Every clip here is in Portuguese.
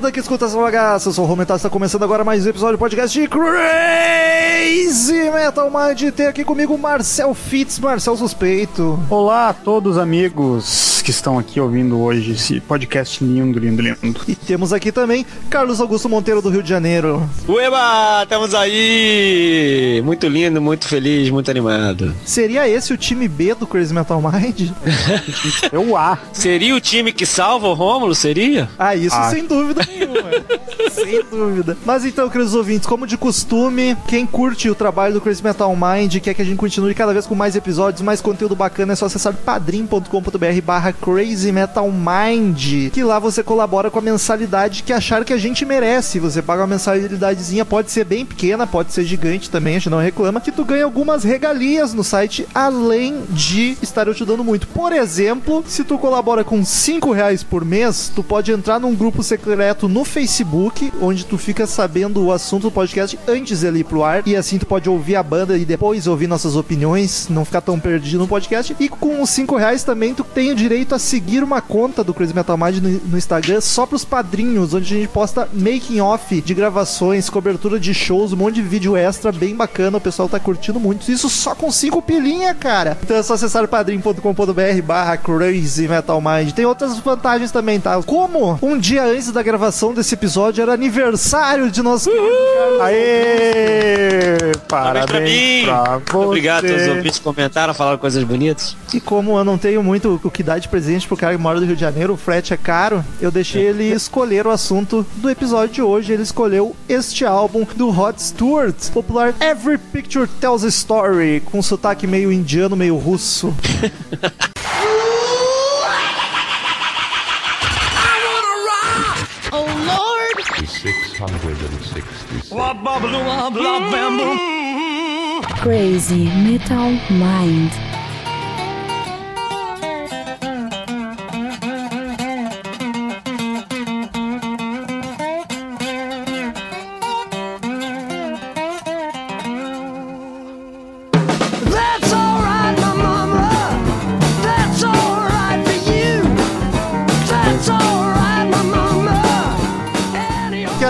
merda que escutam essa bagaça. Eu sou o Romental, está começando agora mais um episódio do podcast de Crazy Metal Mind. Tem aqui comigo Marcel Fitz, Marcel Suspeito. Olá a todos amigos que estão aqui ouvindo hoje esse podcast lindo, lindo, lindo. E temos aqui também Carlos Augusto Monteiro do Rio de Janeiro. Ueba, estamos aí! Muito lindo, muito feliz, muito animado. Seria esse o time B do Crazy Metal Mind? Eu A. Seria o time que salva o Rômulo? Seria? Ah, isso Ah. sem dúvida nenhuma. sem dúvida. Mas então, queridos ouvintes, como de costume, quem curte o trabalho do Crazy Metal Mind quer que a gente continue cada vez com mais episódios, mais conteúdo bacana, é só acessar padrim.com.br barra Crazy Metal Mind, que lá você colabora com a mensalidade que achar que a gente merece. Você paga uma mensalidadezinha, pode ser bem pequena, pode ser gigante também, a gente não reclama, que tu ganha algumas regalias no site, além de estar eu te dando muito. Por exemplo, se tu colabora com 5 reais por mês, tu pode entrar num grupo secreto no Facebook, onde tu fica sabendo o assunto do podcast antes dele ir pro ar, e assim tu pode ouvir a banda e depois ouvir nossas opiniões, não ficar tão perdido no podcast. E com os 5 reais também tu tem o direito a seguir uma conta do Crazy Metal Mind no, Instagram só pros padrinhos, onde a gente posta making off de gravações, cobertura de shows, um monte de vídeo extra bem bacana, o pessoal tá curtindo muito. Isso só com 5 pilinha, cara. Então é só acessar padrim.com.br barra Crazy Metal Mind. Tem outras vantagens também, tá? Como um dia antes da gravação desse episódio era aniversário de nosso querido Carlos Aê! Parabéns pra mim! pra você. Obrigado, todos os ouvintes que comentaram, falaram coisas bonitas. E como eu não tenho muito o que dar de presente pro cara que mora do Rio de Janeiro, o frete é caro, eu deixei ele escolher o assunto do episódio de hoje. Ele escolheu este álbum do Rod Stewart, popular Every Picture Tells a Story, com sotaque meio indiano, meio russo. 666. Crazy Metal Mind.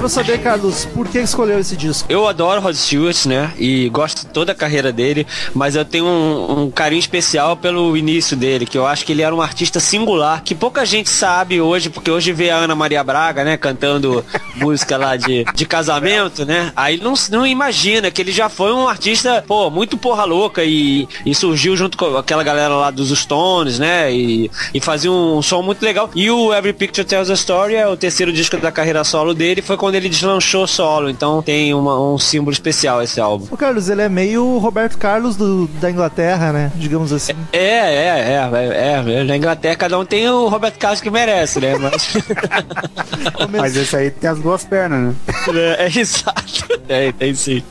Quero saber, Carlos, por que escolheu esse disco? Eu adoro Rod Stewart, né? E gosto toda a carreira dele, mas eu tenho um, um carinho especial pelo início dele, que eu acho que ele era um artista singular, que pouca gente sabe hoje, porque hoje vê a Ana Maria Braga, né, cantando música lá de, de casamento, né? Aí não, não imagina que ele já foi um artista, pô, muito porra louca e, e surgiu junto com aquela galera lá dos Stones, né? E, e fazia um som muito legal. E o Every Picture Tells a Story é o terceiro disco da carreira solo dele, foi quando ele deslanchou solo, então tem uma- um símbolo especial esse álbum. O Carlos, ele é meio Roberto Carlos do- da Inglaterra, né? Digamos assim. É, é, é, é, é. Na Inglaterra cada um tem o Roberto Carlos que merece, né? Mas. Mas esse aí tem as duas pernas, né? é, é exato. Tem, tem sim.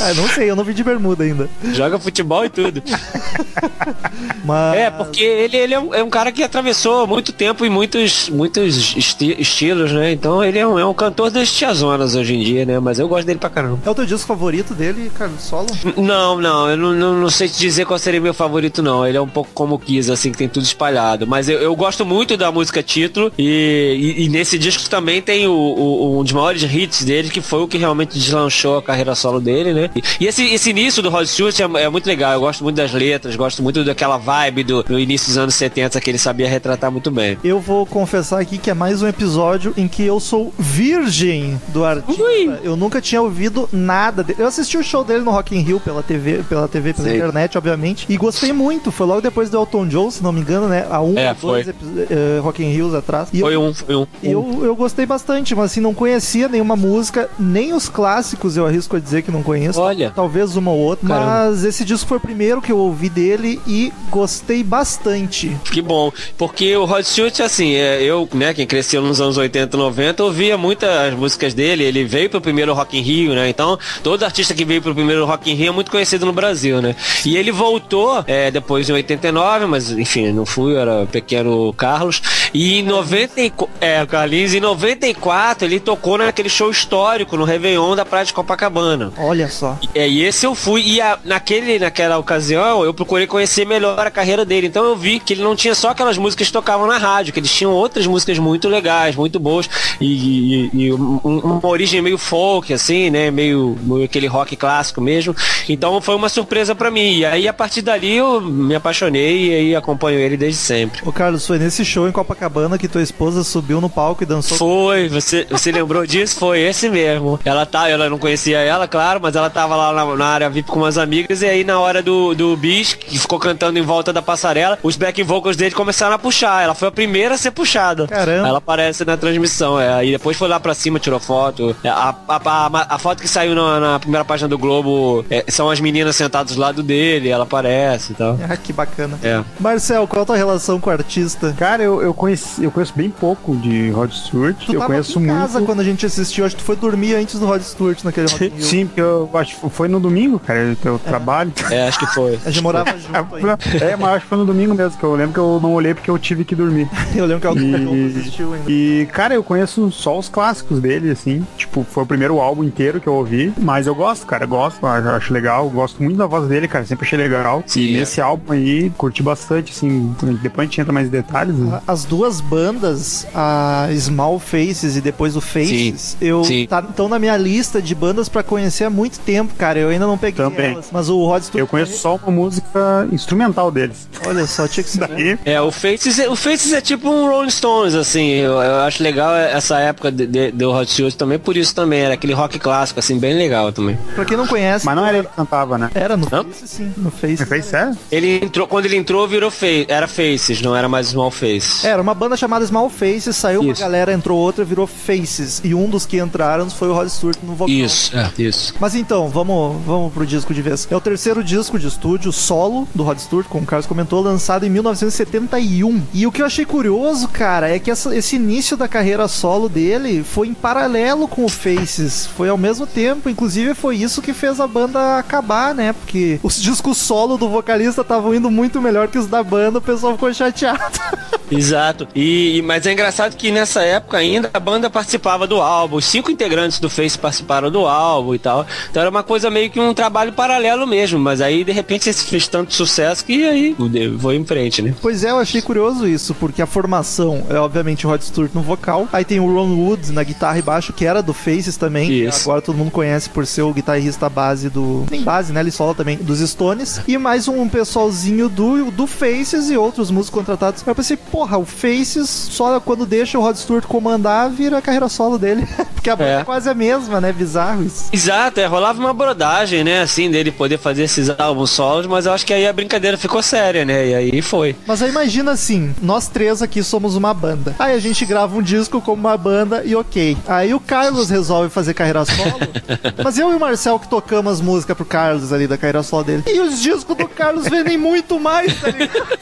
Ah, não sei, eu não vi de bermuda ainda. Joga futebol e tudo. Mas... É, porque ele, ele é, um, é um cara que atravessou muito tempo e muitos, muitos esti- estilos, né? Então ele é um, é um cantor das tiazonas hoje em dia, né? Mas eu gosto dele pra caramba. É o teu disco favorito dele, Carlos Solo? Não, não, eu não, não, não sei te dizer qual seria meu favorito, não. Ele é um pouco como o Kiss, assim, que tem tudo espalhado. Mas eu, eu gosto muito da música título e, e- e nesse disco também tem o, o- um dos maiores hits dele, que foi o que realmente deslanchou a carreira solo dele, né? E, e esse, esse início do Rod Stewart é, é muito legal. Eu gosto muito das letras, gosto muito daquela vibe do, do início dos anos 70 que ele sabia retratar muito bem. Eu vou confessar aqui que é mais um episódio em que eu sou virgem do artista. Ui. Eu nunca tinha ouvido nada dele. Eu assisti o show dele no Rock in Rio pela TV, pela TV, pela Sei. internet, obviamente, e gostei muito. Foi logo depois do Elton John, se não me engano, né? Há um É, ou dois eh, Rock in Rios atrás. E Foi eu, um, foi um. eu, eu gostei bastante, mas assim, não conhecia nenhuma música, nem os clássicos eu arrisco a dizer que não conheço. Olha. Talvez uma ou outra, Caramba. mas esse disco foi o primeiro que eu ouvi dele e gostei bastante. Que bom, porque o Rod Stewart, assim, é, eu, né, quem cresceu nos anos 80 e 90, ouvia muitas músicas dele. Ele veio pro primeiro Rock in Rio, né? Então, todo artista que veio pro primeiro Rock in Rio é muito conhecido no Brasil, né? E ele voltou é, depois em 89, mas enfim, não fui, eu era pequeno Carlos. E em 94, é, Carlinhos, em 94 ele tocou naquele show histórico no Réveillon da Praia de Copacabana. Olha só. É, e esse eu fui, e a- naquele, naquela ocasião eu procurei conhecer melhor a carreira dele. Então eu vi que ele não tinha só aquelas músicas que tocavam na rádio, que eles tinham outras músicas muito legais, muito boas, e, e- e uma origem meio folk, assim, né? Meio, meio aquele rock clássico mesmo. Então foi uma surpresa pra mim. E aí a partir dali eu me apaixonei e aí acompanho ele desde sempre. Ô Carlos, foi nesse show em Copacabana que tua esposa subiu no palco e dançou. Foi, você, você lembrou disso? Foi esse mesmo. Ela tá, eu não conhecia ela, claro, mas ela tava lá na, na área VIP com umas amigas e aí na hora do, do bis, que ficou cantando em volta da passarela, os back vocals dele começaram a puxar. Ela foi a primeira a ser puxada. Caramba. Ela aparece na transmissão, é. Aí depois foi lá pra cima, tirou foto. É, A, a, a, a foto que saiu na, na primeira página do Globo é, são as meninas sentadas do lado dele, ela aparece e tal. Ah, que bacana. É. Marcel, qual a tua relação com o artista? Cara, eu, eu, conheci, eu conheço bem pouco de Rod Stewart. Tu eu tava conheço em casa muito. quando a gente assistiu, acho que tu foi dormir antes do Rod Stewart naquele Rock. Sim, porque eu acho que foi no domingo, cara, eu trabalho. É, acho que foi. A gente morava junto ainda. É, mas acho que foi no domingo mesmo, que eu lembro que eu não olhei porque eu tive que dormir. Eu lembro que alguém E- assistiu ainda. E, cara, eu conheço só os clássicos dele, assim. Tipo, foi o primeiro álbum inteiro que eu ouvi. Mas eu gosto, cara, eu gosto, acho, legal. Gosto muito da voz dele, cara, sempre achei legal. Sim, e é. nesse álbum aí, curti bastante, assim. Depois a gente entra mais em detalhes. né? As duas bandas, a Small Faces e depois o Faces, Sim, eu sim. estão na minha lista de bandas pra conhecer há muito tempo, cara. Eu ainda não peguei Também. elas. Mas o Rod Stewart. Eu conheço só uma música instrumental deles. Olha só, tinha que ser. né? Daí, É, o Faces, é- o Faces é tipo um Rolling Stones, assim. Eu, eu acho legal essa época de, de, do Hot Shoes também, por isso também. Era aquele rock clássico, assim, bem legal também. Pra quem não conhece, mas não era ele que cantava, né? era no Hã? Face, sim. No Face. Você fez sério? Ele entrou, quando ele entrou, virou Face, era Faces, não era mais Small Face. Era uma banda chamada Small Faces, saiu uma Isso. galera, entrou outra, virou Faces. E um dos que entraram foi o Rod Stewart no vocal. Isso, é, isso. Mas então, vamos, vamos pro disco de vez. É o terceiro disco de estúdio solo do Rod Stewart, como o Carlos comentou, lançado em 1971. E o que eu achei curioso, cara, é que essa- esse início da carreira solo dele foi em paralelo com o Faces. Foi ao mesmo tempo, inclusive foi isso que fez a banda acabar, né? Porque os discos solo do vocalista estavam indo muito melhor que os da banda, o pessoal ficou chateado. Exato. E, mas é engraçado que nessa época ainda a banda participava do álbum. Os cinco integrantes do Face participaram do álbum e tal. Então era uma coisa meio que um trabalho paralelo mesmo. Mas aí de repente esse fez tanto sucesso que aí foi em frente, né? Pois é, eu achei curioso isso, porque a formação é obviamente o Rod Stewart no vocal, aí tem o Ron Wood na guitarra e baixo, que era do Faces também, Isso. agora todo mundo conhece por ser o guitarrista base do... Nem base, né? Ele sola também, dos Stones, e mais um pessoalzinho do, do Faces e outros músicos contratados. Eu pensei, porra, o Faces, só quando deixa o Rod Stewart comandar, vira a carreira solo dele, porque a banda é. É. quase a mesma, né? Bizarro isso. Exato, é, rolava uma brodagem, né, assim, dele poder fazer esses álbuns solos, mas eu acho que aí a brincadeira ficou séria, né, e aí foi. Mas aí imagina assim, nós três aqui somos uma banda. Aí a gente grava um disco como uma banda e ok. Aí o Carlos resolve fazer carreira solo. mas eu e o Marcel que tocamos as músicas pro Carlos ali da carreira solo dele. E os discos do Carlos vendem muito mais, tá ligado?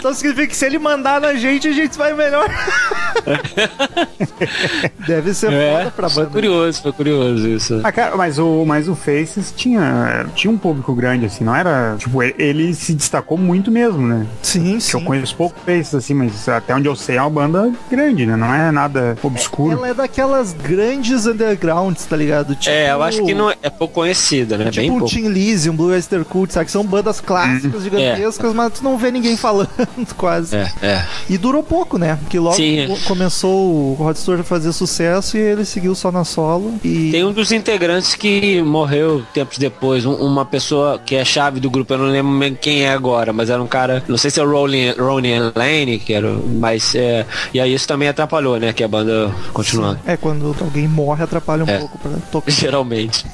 Então significa que se ele mandar na gente, a gente vai melhor. Deve ser foda pra foi banda. curioso, foi curioso isso. Ah, cara, mas o, mas o Faces tinha, tinha um público grande, assim, não era. Tipo, ele, ele se destacou muito mesmo, né? Sim, Que eu sim. conheço pouco Faces, assim, mas até onde eu sei é uma banda grande, né? Não é nada obscuro. Ela é daquelas grandes undergrounds, tá ligado? Tipo, É, eu acho que não é, é pouco conhecida, né, bem Tipo um pouco. Tim Lizzy, um Blue Oyster Cult, sabe? Que são bandas clássicas, gigantescas, mas tu não vê ninguém falando quase. É, é. E durou pouco, né? Porque logo Sim. co- começou o Rod Stewart a fazer sucesso e ele seguiu só na solo. E Tem um dos integrantes que morreu tempos depois, um- uma pessoa que é chave do grupo, eu não lembro bem quem é agora, mas era um cara, não sei se é o Ronnie, Lane, que era, mas é, e aí isso também atrapalhou, né, que a banda continuando, é quando alguém morre atrapalha um É. pouco pra tocar. geralmente.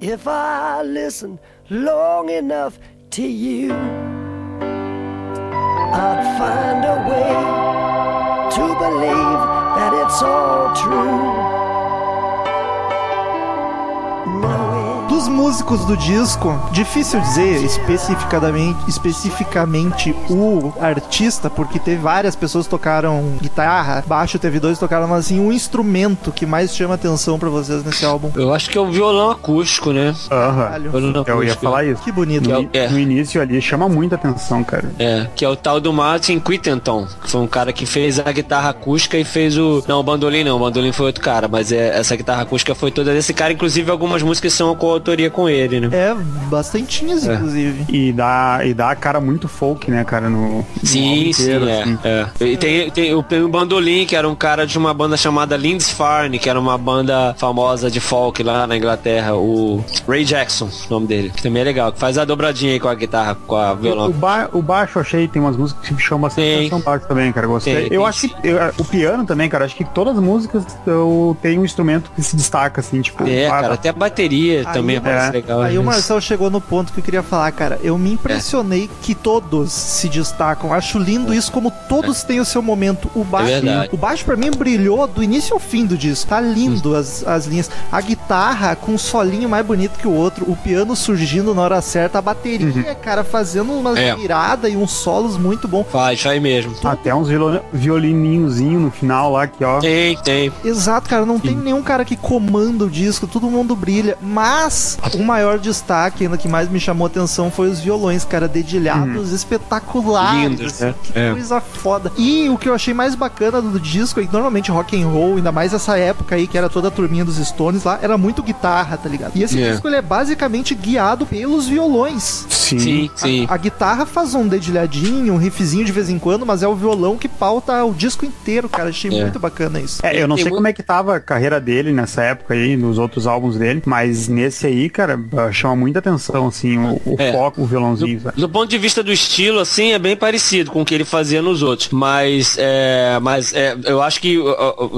If I listen long enough to you, I'd find a way to believe so true. Músicos do disco, difícil dizer especificadamente, especificamente o artista, porque teve várias pessoas que tocaram guitarra, baixo, teve dois que tocaram, mas assim, um instrumento que mais chama atenção pra vocês nesse álbum. Eu acho que é o violão acústico, né? Aham. Violão Eu ia falar isso. Que bonito. É o- No início ali chama muita atenção, cara. É, que é o tal do Martin Quittenton, que foi um cara que fez a guitarra acústica e fez o. Não, o bandolim não, o bandolim foi outro cara, mas é, essa guitarra acústica foi toda desse cara, inclusive algumas músicas são com autoria com ele, né? É, bastantinhas, É. inclusive. E dá, e dá a cara muito folk, né, cara, no, no álbum Sim, sim, inteiro, é, assim. é. E tem, tem o, tem o Bandolim, que era um cara de uma banda chamada Lindisfarne, que era uma banda famosa de folk lá na Inglaterra, o Ray Jackson, o nome dele, que também é legal, que faz a dobradinha aí com a guitarra, com a O, violão. ba o baixo eu achei, tem umas músicas que chamam bastante Tem. atenção baixo também, cara. Gostei. Tem, eu tem acho que eu- o piano também, cara. Acho que todas as músicas eu tenho um instrumento que se destaca, assim, tipo. É, cara, até a bateria Aí também o- é. legal. Aí o? Marcel chegou no ponto que eu queria falar, cara. Eu me impressionei que todos se destacam. Acho lindo isso, como todos têm o seu momento. O baixo, É o baixo para mim brilhou do início ao fim do disco. Tá lindo as, as linhas. A guitarra com um solinho mais bonito que o outro. O piano surgindo na hora certa. A bateria, cara, fazendo uma É. virada e uns solos muito bom. Faz, faz mesmo. Até uns violininhozinho no final lá, que ó. Tem, tem. Exato, cara. Não tem nenhum cara que comanda o disco, todo mundo brilha. Mas o maior destaque, ainda que mais me chamou a atenção, foi os violões, cara, dedilhados espetaculares. Lindos, né? Que É. coisa foda. E o que eu achei mais bacana do disco é que normalmente rock and roll, ainda mais essa época aí que era toda a turminha dos Stones lá, era muito guitarra, tá ligado? E esse É. disco ele é basicamente guiado pelos violões. Sim. Sim, sim. A guitarra faz um dedilhadinho, um riffzinho de vez em quando, mas é o violão que pauta o disco inteiro, cara. Achei É. muito bacana isso. É, eu não sei como é que tava a carreira dele nessa época aí, nos outros álbuns dele, mas nesse aí, cara, chama muita atenção, assim, o, o É. foco, o violãozinho, sabe? Do ponto de vista do estilo, assim, é bem parecido com o que ele fazia nos outros. Mas, é, mas é, eu acho que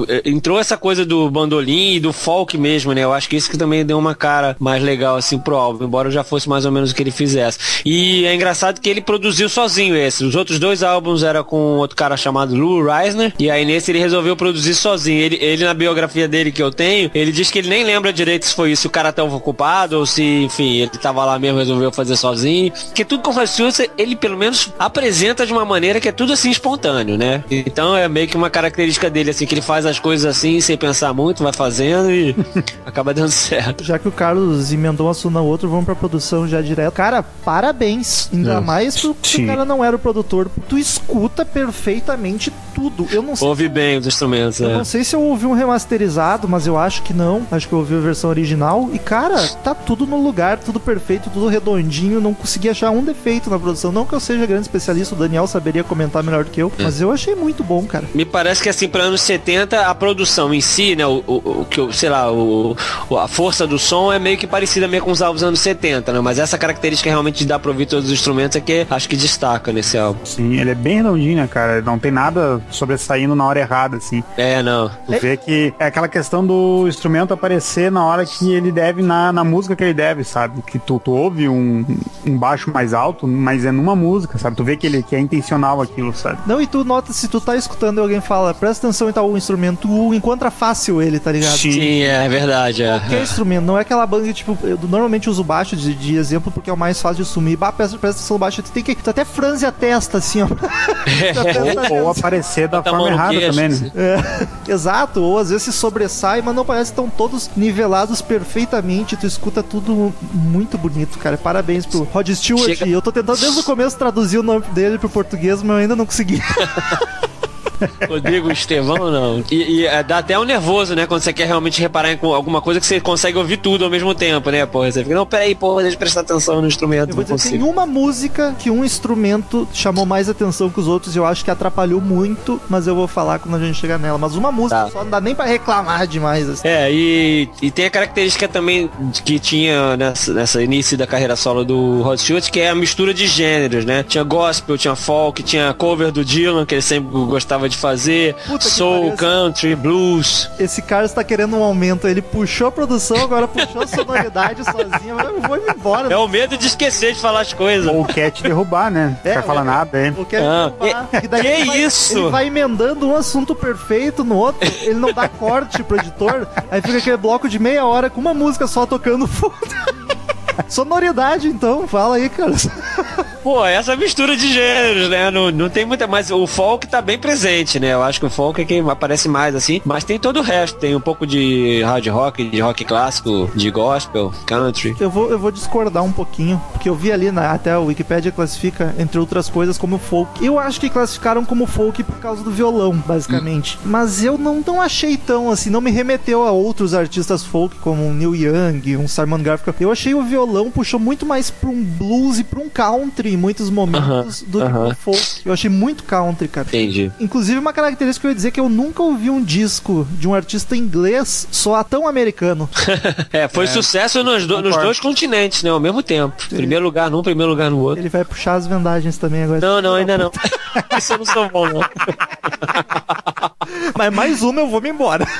é, entrou essa coisa do bandolim e do folk mesmo, né? Eu acho que isso que também deu uma cara mais legal, assim, pro álbum, embora já fosse mais ou menos o que ele fizesse. E é engraçado que ele produziu sozinho esse. Os outros dois álbuns era com outro cara chamado Lou Reisner, e aí nesse ele resolveu produzir sozinho. Ele, ele na biografia dele que eu tenho, ele diz que ele nem lembra direito se foi isso, o cara tava ocupado ou se, enfim, ele tava lá mesmo, resolveu fazer sozinho. Porque tudo com Rod Stewart, ele pelo menos apresenta de uma maneira que é tudo assim espontâneo, né? Então é meio que uma característica dele, assim, que ele faz as coisas assim, sem pensar muito, vai fazendo e acaba dando certo. Já que o Carlos emendou um assunto no outro, vamos pra produção já direto. Cara, parabéns. Ainda É. mais porque Sim. o cara não era o produtor. Tu escuta perfeitamente tudo. Eu não sei. Ouve bem os instrumentos, Eu é. não sei se eu ouvi um remasterizado, mas eu acho que não. Acho que eu ouvi a versão original. E, cara, tá tudo no lugar, tudo perfeito, tudo redondinho. Não consegui achar um defeito na produção. Não que eu seja grande especialista, o Daniel saberia comentar melhor do que eu. Mas eu achei muito bom, cara. Me parece que assim, para anos 70, a produção em si, né, o, o, o que eu, sei lá, o, o- a força do som é meio que parecida meio com os álbuns dos anos 70, né? Mas essa característica realmente de dar pra ouvir todos os instrumentos é que acho que destaca nesse álbum. Sim, ele é bem redondinho, né, cara? Não tem nada sobressaindo na hora errada, assim. É, não. Tu vê que é aquela questão do instrumento aparecer na hora que ele deve, na, na música que ele deve, sabe? Que tu, tu ouve um, um baixo mais alto, mas é numa música, sabe? Tu vê que ele que é intencional aquilo, sabe? Não, e tu nota se tu tá escutando e alguém fala, presta atenção em tal instrumento, tu encontra fácil ele, tá ligado? Sim. Sim, é verdade, é. Qualquer instrumento, não é aquela banda que, tipo, eu normalmente uso o baixo de, de exemplo porque é o mais fácil de sumir. Bah, presta, presta atenção no baixo, tu tem que. Tu até franze a testa, assim, ó. Ou, ou aparecer da forma errada queixo, também, assim. né? É, exato, ou às vezes se sobressai, mas não parece que estão todos nivelados perfeitamente. Tu escuta tudo muito bonito, cara. Parabéns pro Rod Stewart. Chega- Eu tô tentando desde o começo traduzir o nome dele pro português, mas eu ainda não consegui. Rodrigo Estevão, não. E, e, é, dá até um nervoso, né? Quando você quer realmente reparar em alguma coisa que você consegue ouvir tudo ao mesmo tempo, né? Porra, você fica, não, peraí, porra, deixa eu prestar atenção no instrumento. Eu vou dizer, tem uma música que um instrumento chamou mais atenção que os outros e eu acho que atrapalhou muito, mas eu vou falar quando a gente chegar nela. Mas uma música Tá. só não dá nem pra reclamar demais, assim. É, e, e tem a característica também que tinha nessa, nessa início da carreira solo do Rod Stewart, que é a mistura de gêneros, né? Tinha gospel, tinha folk, tinha cover do Dylan, que ele sempre gostava de fazer, Puta soul, country, blues. Esse cara está querendo um aumento. Ele puxou a produção, agora puxou a sonoridade sozinho. Eu vou embora. É o medo de esquecer de falar as coisas. Ou quer te derrubar, né? Não É, quer falar é. nada, hein? Quero Ah, derrubar. que- daí que ele vai- isso? Ele vai emendando um assunto perfeito no outro, ele não dá corte pro editor, aí fica aquele bloco de meia hora com uma música só tocando fundo. Sonoridade, então, fala aí, cara. Pô, essa mistura de gêneros, né? Não, não tem muita. Mas o folk tá bem presente, né? Eu acho que o folk é quem aparece mais, assim. Mas tem todo o resto. Tem um pouco de hard rock, de rock clássico, de gospel, country. Eu vou, eu vou discordar um pouquinho, porque eu vi ali, na, até a Wikipedia classifica, entre outras coisas, como folk. Eu acho que classificaram como folk por causa do violão, basicamente. Mas eu não, não achei tão assim, não me remeteu a outros artistas folk, como um Neil Young, um Simon Garfunkel. Eu achei o violão puxou muito mais pra um blues e pra um country em muitos momentos do que aham. pro folk. Eu achei muito country, cara. Entendi. Inclusive, uma característica que eu ia dizer é que eu nunca ouvi um disco de um artista inglês soar tão americano. É, foi sucesso nos, do- nos dois continentes, né? Ao mesmo tempo. Primeiro lugar num, primeiro lugar no outro. Ele vai puxar as vendagens também agora. Não, não, ainda não. Isso eu não sou bom, não. Mas mais uma eu vou me embora.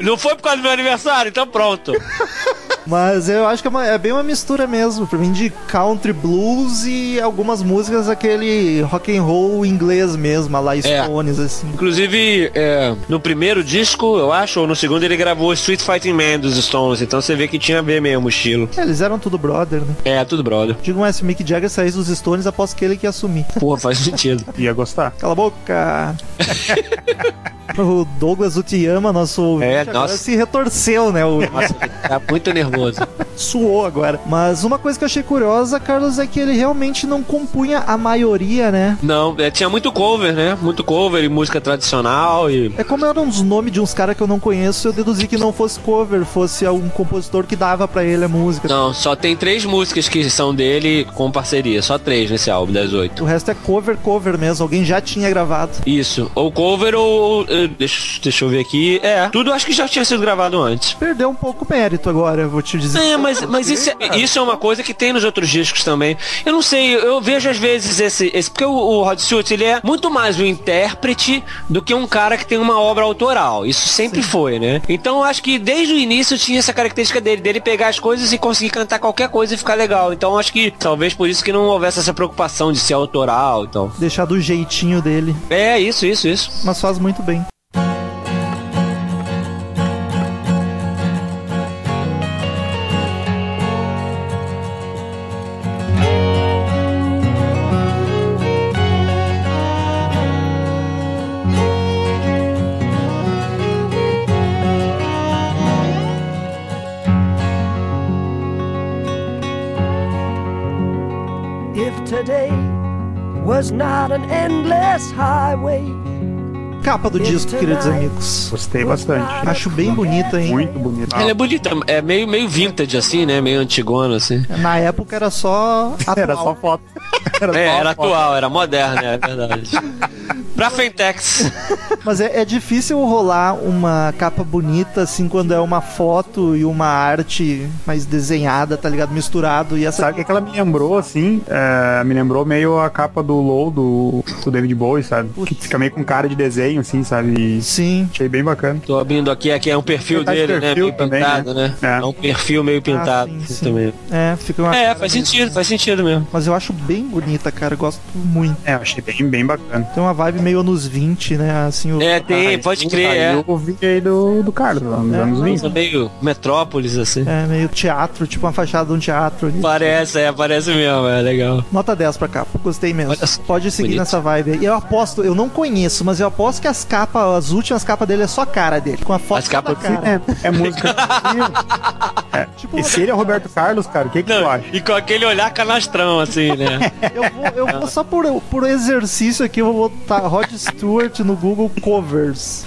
Não foi por causa do meu aniversário, então pronto. Mas eu acho que é, uma- é bem uma mistura mesmo, pra mim, de country blues e algumas músicas aquele rock and roll inglês mesmo, a lá Stones, assim. Inclusive, é, no primeiro disco, eu acho, ou no segundo, ele gravou Street Fighting Man dos Stones. Então você vê que tinha a ver mesmo o estilo. É, Eles eram tudo brother, né? É, tudo brother. Digo mais, se o Mick Jagger saísse dos Stones, aposto que ele que ia assumir. Porra, faz sentido. Ia gostar. Cala a boca! o Douglas Utiyama, nosso É, nossa. se retorceu, né? O... Nossa, tá muito nervoso. Suou agora. Mas uma coisa que eu achei curiosa, Carlos, é que ele realmente não compunha a maioria, né? Não, é, tinha muito cover, né? Muito cover e música tradicional e. É como eram os nomes de uns caras que eu não conheço, eu deduzi que não fosse cover, fosse algum compositor que dava pra ele a música. Não, só tem três músicas que são dele com parceria. Só três nesse álbum, das oito. O resto é cover, cover mesmo. Alguém já tinha gravado. Isso. Ou cover ou. eh, Deixa, deixa eu ver aqui. É, tudo acho que já tinha sido gravado antes. Perdeu um pouco o mérito agora, eu vou te dizer. É, mas, mas isso, é, isso é uma coisa que tem nos outros discos também. Eu não sei, eu vejo às vezes esse. esse porque o, o Rod Stewart, ele é muito mais um intérprete do que um cara que tem uma obra autoral. Isso sempre foi, né? Então eu acho que desde o início tinha essa característica dele, dele pegar as coisas e conseguir cantar qualquer coisa e ficar legal. Então eu acho que talvez por isso que não houvesse essa preocupação de ser autoral então. Deixar do jeitinho dele. É, isso, isso, isso. Mas faz muito bem. Capa do disco, queridos amigos. Gostei bastante. Acho bem bonita, hein? Muito bonito. Ela é bonita, é meio, meio vintage assim, né? Meio antigona assim. Na época era só. Era atual. só foto. Era É, só era foto. atual, era moderna, é verdade. pra Fentex. Mas é, é difícil rolar uma capa bonita assim quando é uma foto e uma arte mais desenhada, tá ligado? Misturado. E essa. Sabe o que que ela me lembrou, assim? É, me lembrou meio a capa do Low do, do David Bowie, sabe? Que fica meio com cara de desenho, assim, sabe? E Sim. achei bem bacana. Tô abrindo aqui, aqui é um perfil Ele tá de dele, né? perfil Meio também, pintado, né? né? É. É. um perfil meio pintado sim, assim, sim. também. É, fica uma. É, faz sentido, faz sentido mesmo. Mas eu acho bem bonita, cara. Eu gosto muito. É, eu achei bem, bem bacana. Tem uma vibe meio anos 20, né? Assim, o... É, tem, pode crer, é. Eu ouvi aí do, do Carlos, lá nos É, anos 20. Nossa, meio Metrópolis, assim. É, meio teatro, tipo uma fachada de um teatro ali. Parece, é, parece mesmo, é legal. Nota 10 pra capa, gostei mesmo. Pode seguir bonito. nessa vibe aí. Eu aposto, eu não conheço, mas eu aposto que as capas, as últimas capas dele é só a cara dele, com a foto As capas da cara. É, é música. é. Tipo, E se ele é Roberto Carlos, cara, o que, que tu Não, acha? e com aquele olhar canastrão, assim, né? eu vou, eu vou só por, por exercício aqui, eu vou botar Rod Stewart no Google Covers.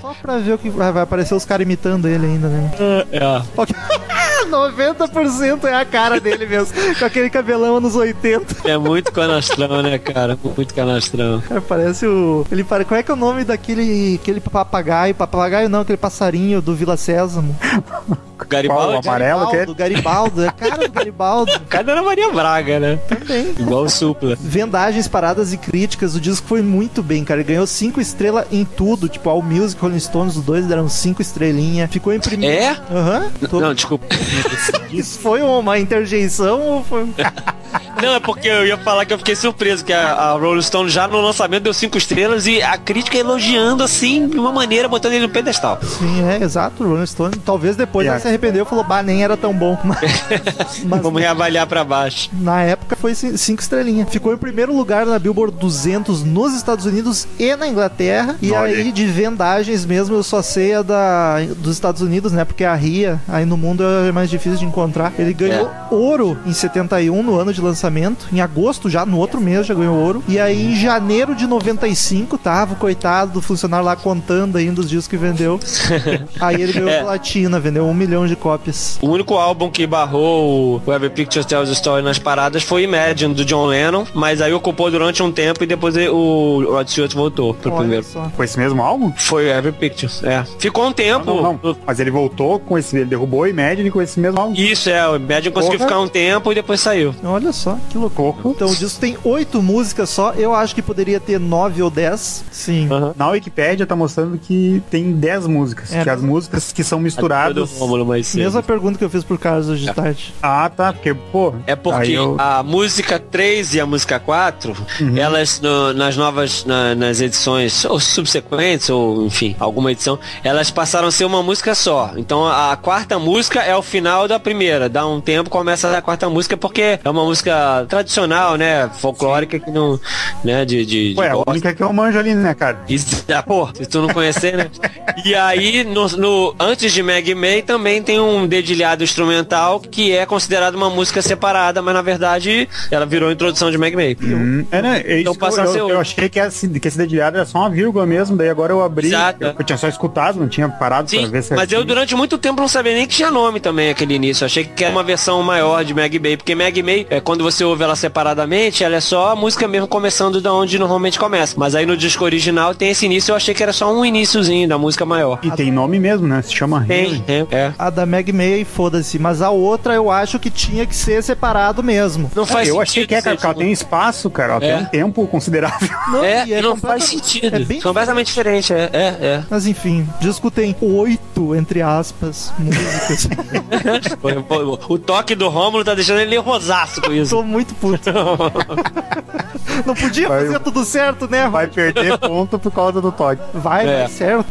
Só pra ver o que vai, vai aparecer os caras imitando ele ainda, né? é. Ok. 90% é a cara dele mesmo, com aquele cabelão anos 80. É muito canastrão, né, cara? Muito canastrão. Cara, parece o. Ele pare... Qual é que é o nome daquele aquele papagaio? Papagaio não, aquele passarinho do Vila Sésamo. Garibaldi. Qual? Amarelo, que é? Garibaldo, Garibaldo, é cara do Garibaldo Cada Ana Maria Braga, né? também. Igual o Supla. Vendagens, paradas e críticas, o disco foi muito bem, cara. Ele ganhou cinco estrelas em tudo. Tipo, All Music, Rolling Stones, os dois deram cinco estrelinhas. Ficou em primeiro. É? Aham. Tô- Não, desculpa. Isso foi uma interjeição ou foi. Não, é porque eu ia falar que eu fiquei surpreso que a, a Rolling Stone já no lançamento deu cinco estrelas e a crítica elogiando assim, de uma maneira, botando ele no pedestal. Sim, é, exato. Rolling Stone, talvez depois Yeah. ela se arrependeu e falou, bah, nem era tão bom. Mas, mas Vamos reavaliar pra baixo. na época foi cin- cinco estrelinhas. Ficou em primeiro lugar na Billboard 200 nos Estados Unidos e na Inglaterra. E Olha aí, de vendagens mesmo, eu só sei a da, dos Estados Unidos, né? Porque a RIA, aí no mundo é mais difícil de encontrar. Ele ganhou ouro em 71, no ano de lançamento. Em agosto, já no outro mês, já ganhou ouro. E aí, em janeiro de 95, tava o coitado do funcionário lá contando ainda os discos que vendeu. aí ele ganhou É. platina, vendeu um milhão de cópias. O único álbum que barrou o Every Picture Tells a Story nas paradas foi Imagine, do John Lennon, mas aí ocupou durante um tempo e depois o Rod Stewart voltou pro Olha primeiro. só. Foi esse mesmo álbum? Foi Every Picture, é. Ficou um tempo. Não, não. Mas ele voltou com esse. Ele derrubou o Imagine com esse mesmo álbum. Isso, é, o Imagine conseguiu Porra. ficar um tempo e depois saiu. Olha só, que loucura. Então o disco tem oito músicas só. Eu acho que poderia ter nove ou dez. Sim. Na Wikipédia tá mostrando que tem 10 músicas. É. que as músicas que são misturadas. Cedo. Mesma pergunta que eu fiz pro Carlos hoje de tarde. Ah, tá. Porque, pô. É porque eu- a música 3 e a música 4, Uhum. elas no- nas novas, na- nas edições, ou subsequentes, ou enfim, alguma edição, elas passaram a ser uma música só. Então a, quarta música é o final da primeira. Dá um tempo, começa a quarta música, porque é uma música tradicional, né? Folclórica que não. né? De. de, de Ué, a gospel. única que eu manjo ali, né, cara? Isso, ah, pô, se tu não conhecer, né? E aí, no, no- antes de Meg May, também tem um dedilhado instrumental que é considerado uma música separada, mas na verdade ela virou a introdução de Meg May. Hum, é, né? É Então passa eu, a eu, ser eu outro. achei que esse, que esse dedilhado era só uma vírgula mesmo, daí agora eu abri. Exato. Eu, eu tinha só escutado, não tinha parado Sim, pra ver se mas eu durante muito tempo não sabia nem que tinha nome também aquele início. Eu achei que era uma versão maior de Meg May, porque Meg May, é, quando você ouve ela separadamente, ela é só a música mesmo começando da onde normalmente começa. Mas aí no disco original tem esse início, eu achei que era só um iníciozinho da música maior. E tem nome mesmo, né? Se chama Tem, tem, é. A da Meg May, foda-se. Mas a outra eu acho que tinha que ser separado mesmo. Não faz eu sentido. achei que é, cara, porque ela tem espaço, cara. Ela É. tem um tempo considerável. Não, É, e e não faz sentido. É bem completamente diferente, é, é, é. Mas enfim, disco tem oito, entre aspas, músicas. O, o toque do Rômulo tá deixando ele rosaço com isso. Tô muito puto. Não podia Vai- fazer tudo certo, né? Vai perder ponto por causa do toque. Vai, É. vai certo.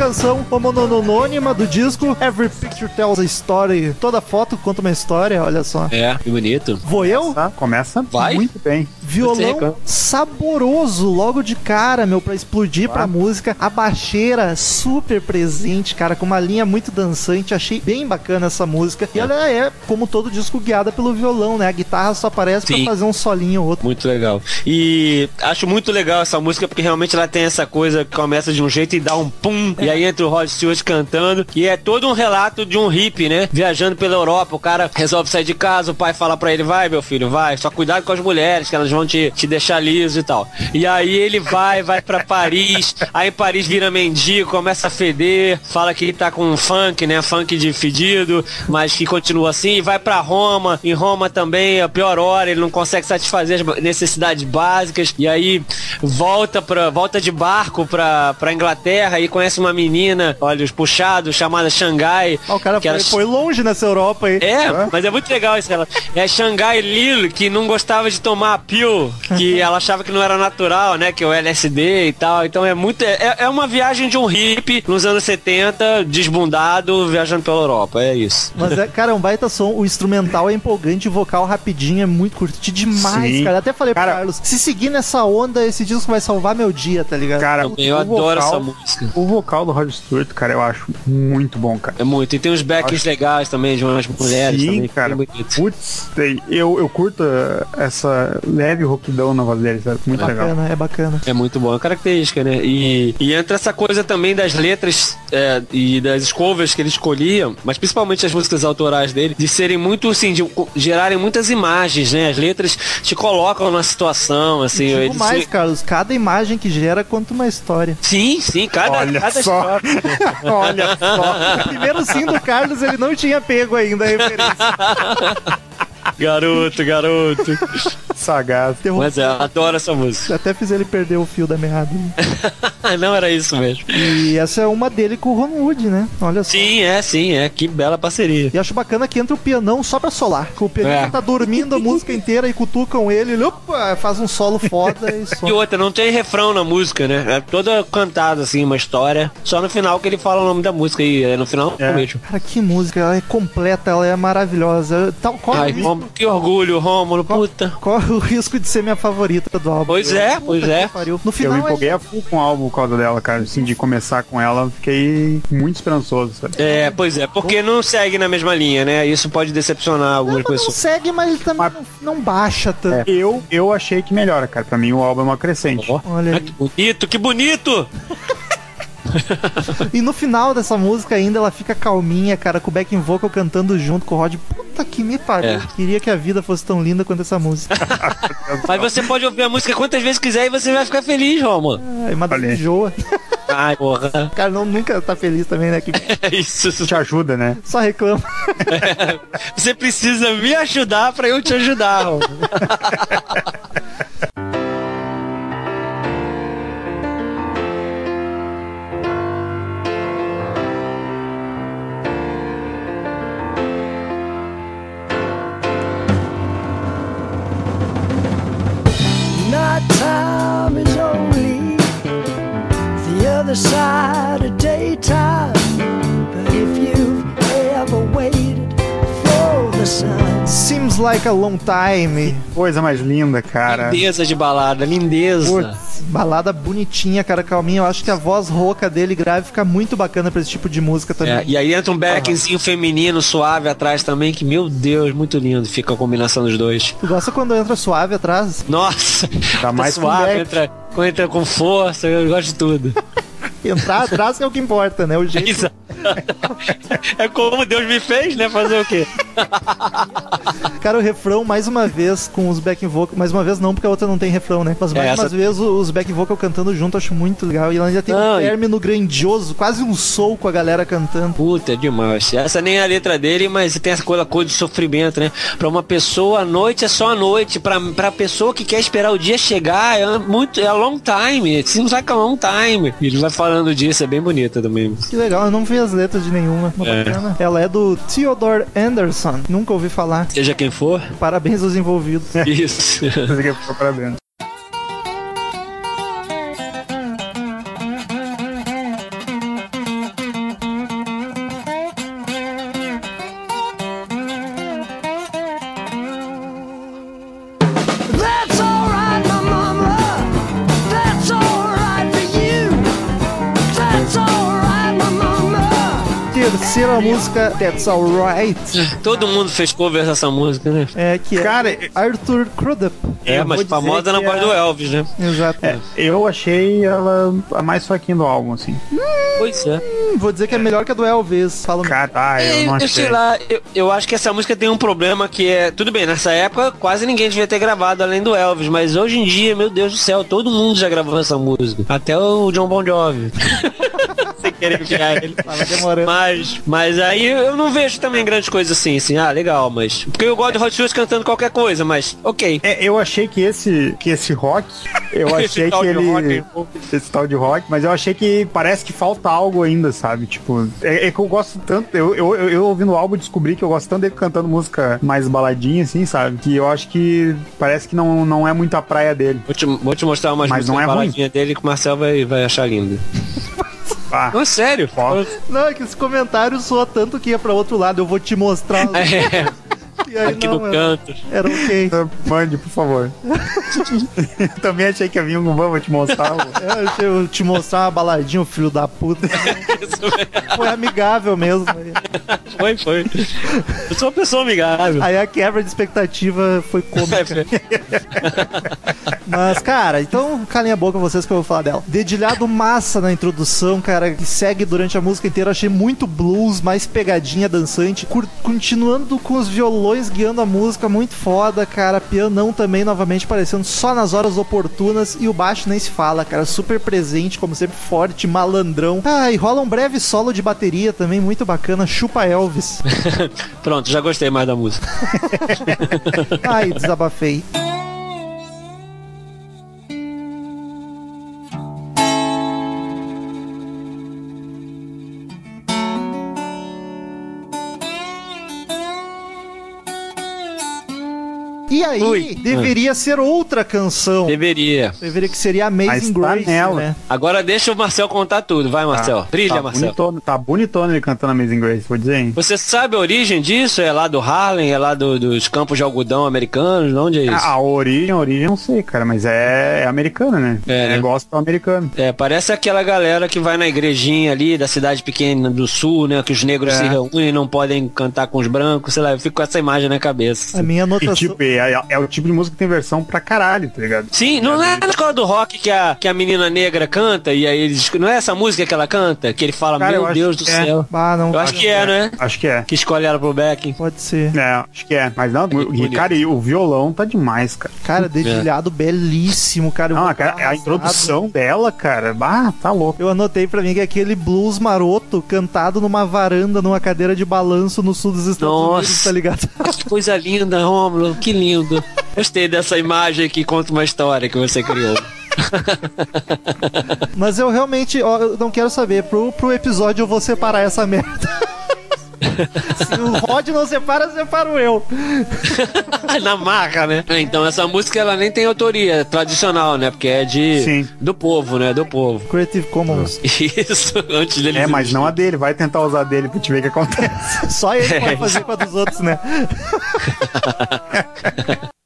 Canção, homononônima do disco, Every Picture Tells a Story. Toda foto conta uma história, olha só. É, que bonito. Vou eu? Tá? Começa Vai. muito bem. Violão saboroso logo de cara, meu, pra explodir pra música. A baixeira super presente, cara, com uma linha muito dançante. Achei bem bacana essa música. E ela é, como todo disco, guiada pelo violão, né? A guitarra só aparece Sim. pra fazer um solinho ou outro. Muito legal. E acho muito legal essa música porque realmente ela tem essa coisa que começa de um jeito e dá um pum. E aí entra o Rod Stewart cantando. E é todo um relato de um hippie, né? Viajando pela Europa. O cara resolve sair de casa, o pai fala pra ele: vai, meu filho, vai. Só cuidado com as mulheres, que elas vão te, te deixar liso e tal. E aí ele vai, vai pra Paris. Aí em Paris vira mendigo, começa a feder. Fala que ele tá com um funk, né? Funk de fedido, mas que continua assim. E vai pra Roma. Em Roma também, é a pior hora, ele não consegue satisfazer as necessidades básicas. E aí volta pra, volta de barco pra, pra Inglaterra e conhece uma menina, olhos puxados, chamada Xangai. Ah, o cara que foi, era- foi longe nessa Europa aí. é, mas é muito legal isso. Ela, é Xangai Lil, que não gostava de tomar a que ela achava que não era natural, né? Que é o LSD e tal. Então é muito. É, é uma viagem de um hippie nos anos 70, desbundado, viajando pela Europa. É isso. Mas é, cara, é um baita som. O instrumental é empolgante, o vocal rapidinho, é muito curti demais, Sim. cara. Até falei Cara- pro Carlos, se seguir nessa onda, esse disco vai salvar meu dia, tá ligado? Cara, Eu o adoro vocal- essa música. O vocal do Rod Stewart, cara, eu acho muito bom, cara. É muito. E tem uns backings legais também de umas mulheres Sim, também. cara. Putz, tem- eu, eu curto eh, essa leve heavy rockidão na voz dele, sabe? Muito legal. Bacana, é bacana. É muito bom, é característica, né? E, e entra essa coisa também das letras é, e das covers que ele escolhia, mas principalmente as músicas autorais dele, de serem muito, assim, de gerarem muitas imagens, né? As letras te colocam na situação, assim. Digo ele mais, se- Carlos, cada imagem que gera conta uma história. Sim, sim, cada, Olha cada só. história. Olha só. O primeiro sim do Carlos, ele não tinha pego ainda a referência. Garoto, garoto. Sagaz. Mas é, eu adoro essa música. Até fiz ele perder o fio da meada. Não era isso mesmo. E essa é uma dele com o Ron Wood, né? Olha só. Sim, é, sim, é. Que bela parceria. E acho bacana que entra o pianão só pra solar. Que o pianista É. tá dormindo a música inteira e cutucam ele, ele opa, faz um solo foda e E só. outra, não tem refrão na música, né? É toda cantada, assim, uma história. Só no final que ele fala o nome da música e é no final É. mesmo. Cara, que música, ela é completa, ela é maravilhosa. Tal, qual, Ai, que orgulho, Rômulo, puta. qual o risco de ser minha favorita do álbum? Pois é, pois é. pariu. No Eu final, me empolguei a full com o álbum por causa dela, cara. Assim, de começar com ela, fiquei muito esperançoso, sabe? É, pois é, porque não segue na mesma linha, né? Isso pode decepcionar algumas não pessoas. segue, mas ele também Mas- não, não baixa tanto. Eu, eu achei que melhora, cara. Pra mim o álbum é uma crescente. Ó, Olha ah, que bonito, que bonito! E no final dessa música ainda ela fica calminha, cara, com o backing vocal cantando junto com o Rod. Puta que me pariu. É. Queria que a vida fosse tão linda quanto essa música. Mas você pode ouvir a música quantas vezes quiser e você vai ficar feliz, Rômulo. Ai, mas Olha enjoa. Ai, porra. O cara não, nunca tá feliz também, né? Que É isso. Te ajuda, né? só reclama. Você precisa me ajudar pra eu te ajudar, Rômulo. Time is only the other side of daytime. Like a long time. Coisa mais linda, cara. Lindeza de balada, lindeza. Putz, balada bonitinha, cara, calminha. Eu acho que a voz rouca dele grave fica muito bacana pra esse tipo de música também. É, e aí entra um backzinho feminino suave atrás também, que, meu Deus, muito lindo. Fica a combinação dos dois. Tu gosta quando entra suave atrás? Nossa, Dá mais com suave, entra, entra com força, eu gosto de tudo. Entrar atrás que é o que importa, né? O jeito. Exato. É como Deus me fez, né? Fazer o quê? Cara, o refrão, mais uma vez, com os back vocal. Mais uma vez não, porque a outra não tem refrão, né? Mas mais É, uma essa- vez os back vocal cantando junto, acho muito legal. E ela ainda tem um Não, e- término grandioso, quase um soul com a galera cantando. Puta, é demais. Essa nem é a letra dele, mas tem essa coisa, coisa de sofrimento, né? Pra uma pessoa, a noite é só a noite. Pra, pra pessoa que quer esperar o dia chegar, é muito. É long time. It seems like a long time. E ele vai falando disso, é bem bonita também. Que legal, eu não vi as letras de nenhuma. Uma É. bacana. Ela é do Theodore Anderson. Nunca ouvi falar. Seja quem for, Parabéns aos envolvidos. isso. Você quer ficar parabéns. Terceira música, That's Alright. Todo mundo fez cover dessa música, né? É que é Cara, Arthur Crudup. É, Eu mas famosa na voz a- do Elvis, né? Exato. É, eu achei ela a mais fraquinha do álbum, assim. Pois é. Hum, vou dizer que é melhor que a do Elvis. Fala Cara, ah, eu não Eu, achei. sei lá, eu, eu acho que essa música tem um problema que é. Tudo bem, nessa época quase ninguém devia ter gravado além do Elvis, mas hoje em dia, meu Deus do céu, todo mundo já gravou essa música. Até o John Bon Jovi. Querer ele. Tava demorando. Mas, mas aí eu não vejo também grandes coisas assim, assim, ah, legal, mas. Porque eu gosto de Hot Shoes cantando qualquer coisa, mas ok. É, eu achei que esse, que esse rock, eu achei que ele. rock. esse tal de rock, mas eu achei que parece que falta algo ainda, sabe? Tipo, é, é que eu gosto tanto. Eu, eu, eu, eu ouvindo o álbum descobri que eu gosto tanto dele cantando música mais baladinha, assim, sabe? Que eu acho que parece que não, não é muito a praia dele. Vou te, vou te mostrar umas Mas não músicas é ruim. baladinhas dele que o Marcel vai, vai achar lindo. Ah, Não, sério. Ó. Não, é que esse comentário soa tanto que ia pra outro lado. Eu vou te mostrar. É. E aí Aqui não, no era- canto. Era ok. Mande, por favor. Também achei que havia um vou te mostrar. É, deixa eu te mostrar uma baladinha, filho da puta. Foi amigável mesmo. Foi, foi. Eu sou uma pessoa amigável. Aí a quebra de expectativa foi cômica. Mas, cara, então calem a boca vocês que eu vou falar dela. Dedilhado massa na introdução, cara, que segue durante a música inteira. Achei muito blues, mais pegadinha dançante. Cur- continuando com os violões guiando a música, muito foda, cara. Pianão também, novamente, aparecendo só nas horas oportunas. E o baixo nem se fala, cara. Super presente, como sempre, forte, malandrão. Ah, e rola um breve solo de bateria também, muito bacana. Chupa Elvis. Pronto, já gostei mais da música. Ai, desabafei. E aí, Ui. deveria ser outra canção. Deveria. Deveria que seria Amazing tá Grace, nela. né? Agora deixa o Marcel contar tudo. Vai, Marcel. Brilha, tá Marcel. Bonitona, tá bonitona ele cantando Amazing Grace, vou dizer, hein? Você sabe a origem disso? É lá do Harlem? É lá do- dos campos de algodão americanos? De onde é isso? A, a origem, a origem eu não sei, cara, mas é, é americana, né? É, né? gospel americano. É, parece aquela galera que vai na igrejinha ali da cidade pequena do sul, né? Que os negros É. se reúnem e não podem cantar com os brancos, sei lá, eu fico com essa imagem na cabeça. A minha E anotação. tipo, é, é- é o tipo de música que tem versão pra caralho, tá ligado? Sim, não é na escola do rock que a, que a menina negra canta e aí eles. Não é essa música que ela canta? Que ele fala, Cara, eu meu Deus do é. céu. Ah, não. Eu acho que é, né? Acho que é. Que escolhe ela pro backing. Pode ser. É, acho que é. Mas não, e, cara, e o violão tá demais, cara. Cara, dedilhado belíssimo, cara. Não, cara, a introdução dela, cara, bah, tá louco. Eu anotei pra mim que é aquele blues maroto cantado numa varanda, numa cadeira de balanço no sul dos Estados Nossa. Unidos, tá ligado? Que coisa linda, Rômulo, que lindo. Gostei dessa imagem que conta uma história que você criou. Mas eu realmente, ó, eu não quero saber. Pro, pro episódio eu vou separar essa merda. Se o Rod não separa, separo eu. Na marca, né? Então essa música ela nem tem autoria é tradicional, né? Porque é de Sim. do povo, né? Do povo. Creative Commons. Isso, antes dele É, mas não a dele, vai tentar usar a dele pra te ver o que acontece. Só ele pode fazer com a dos outros, né?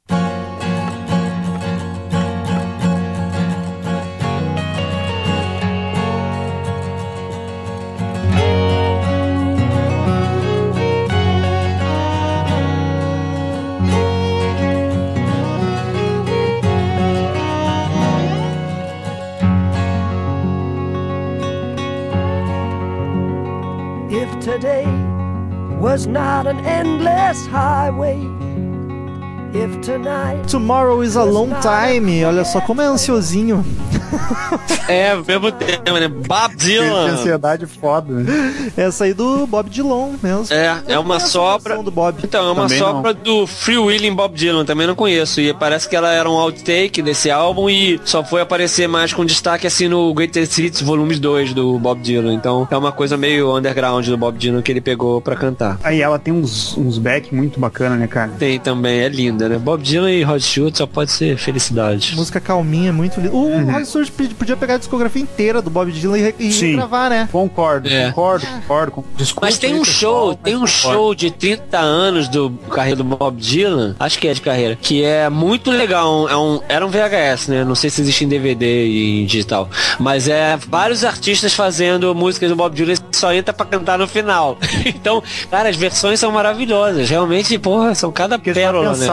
today was not an endless highway, Tomorrow is a long time. Olha só como é ansiosinho. É, mesmo tema, né? Bob Que Dylan. ansiedade foda. né? Essa aí do Bob Dylan mesmo. É, é uma sobra. do Bob. Então, é uma Também sobra do Free Willing Bob Dylan, também não conheço. E parece que ela era um outtake desse álbum e só foi aparecer mais com destaque assim no Greatest Hits Volume 2 do Bob Dylan. Então é uma coisa meio underground do Bob Dylan que ele pegou pra cantar. Aí ela tem uns, uns back muito bacana, né, cara? Tem também, é linda, né? Bob Dylan e Rod Stewart só pode ser felicidade. Música calminha, muito linda. O Rod Stewart podia pegar a discografia inteira do Bob Dylan e, e gravar, né? Concordo, É. concordo, concordo. com- Mas tem um pessoal, show, mas tem um concordo. show de 30 anos do carreira do Bob Dylan, acho que é de carreira, que é muito legal. É um, era um VHS, né? Não sei se existe em DVD e em digital. Mas é vários artistas fazendo músicas do Bob Dylan só entra pra cantar no final. então, cara, as versões são maravilhosas. Realmente, porra, são cada Porque pérola, né? o,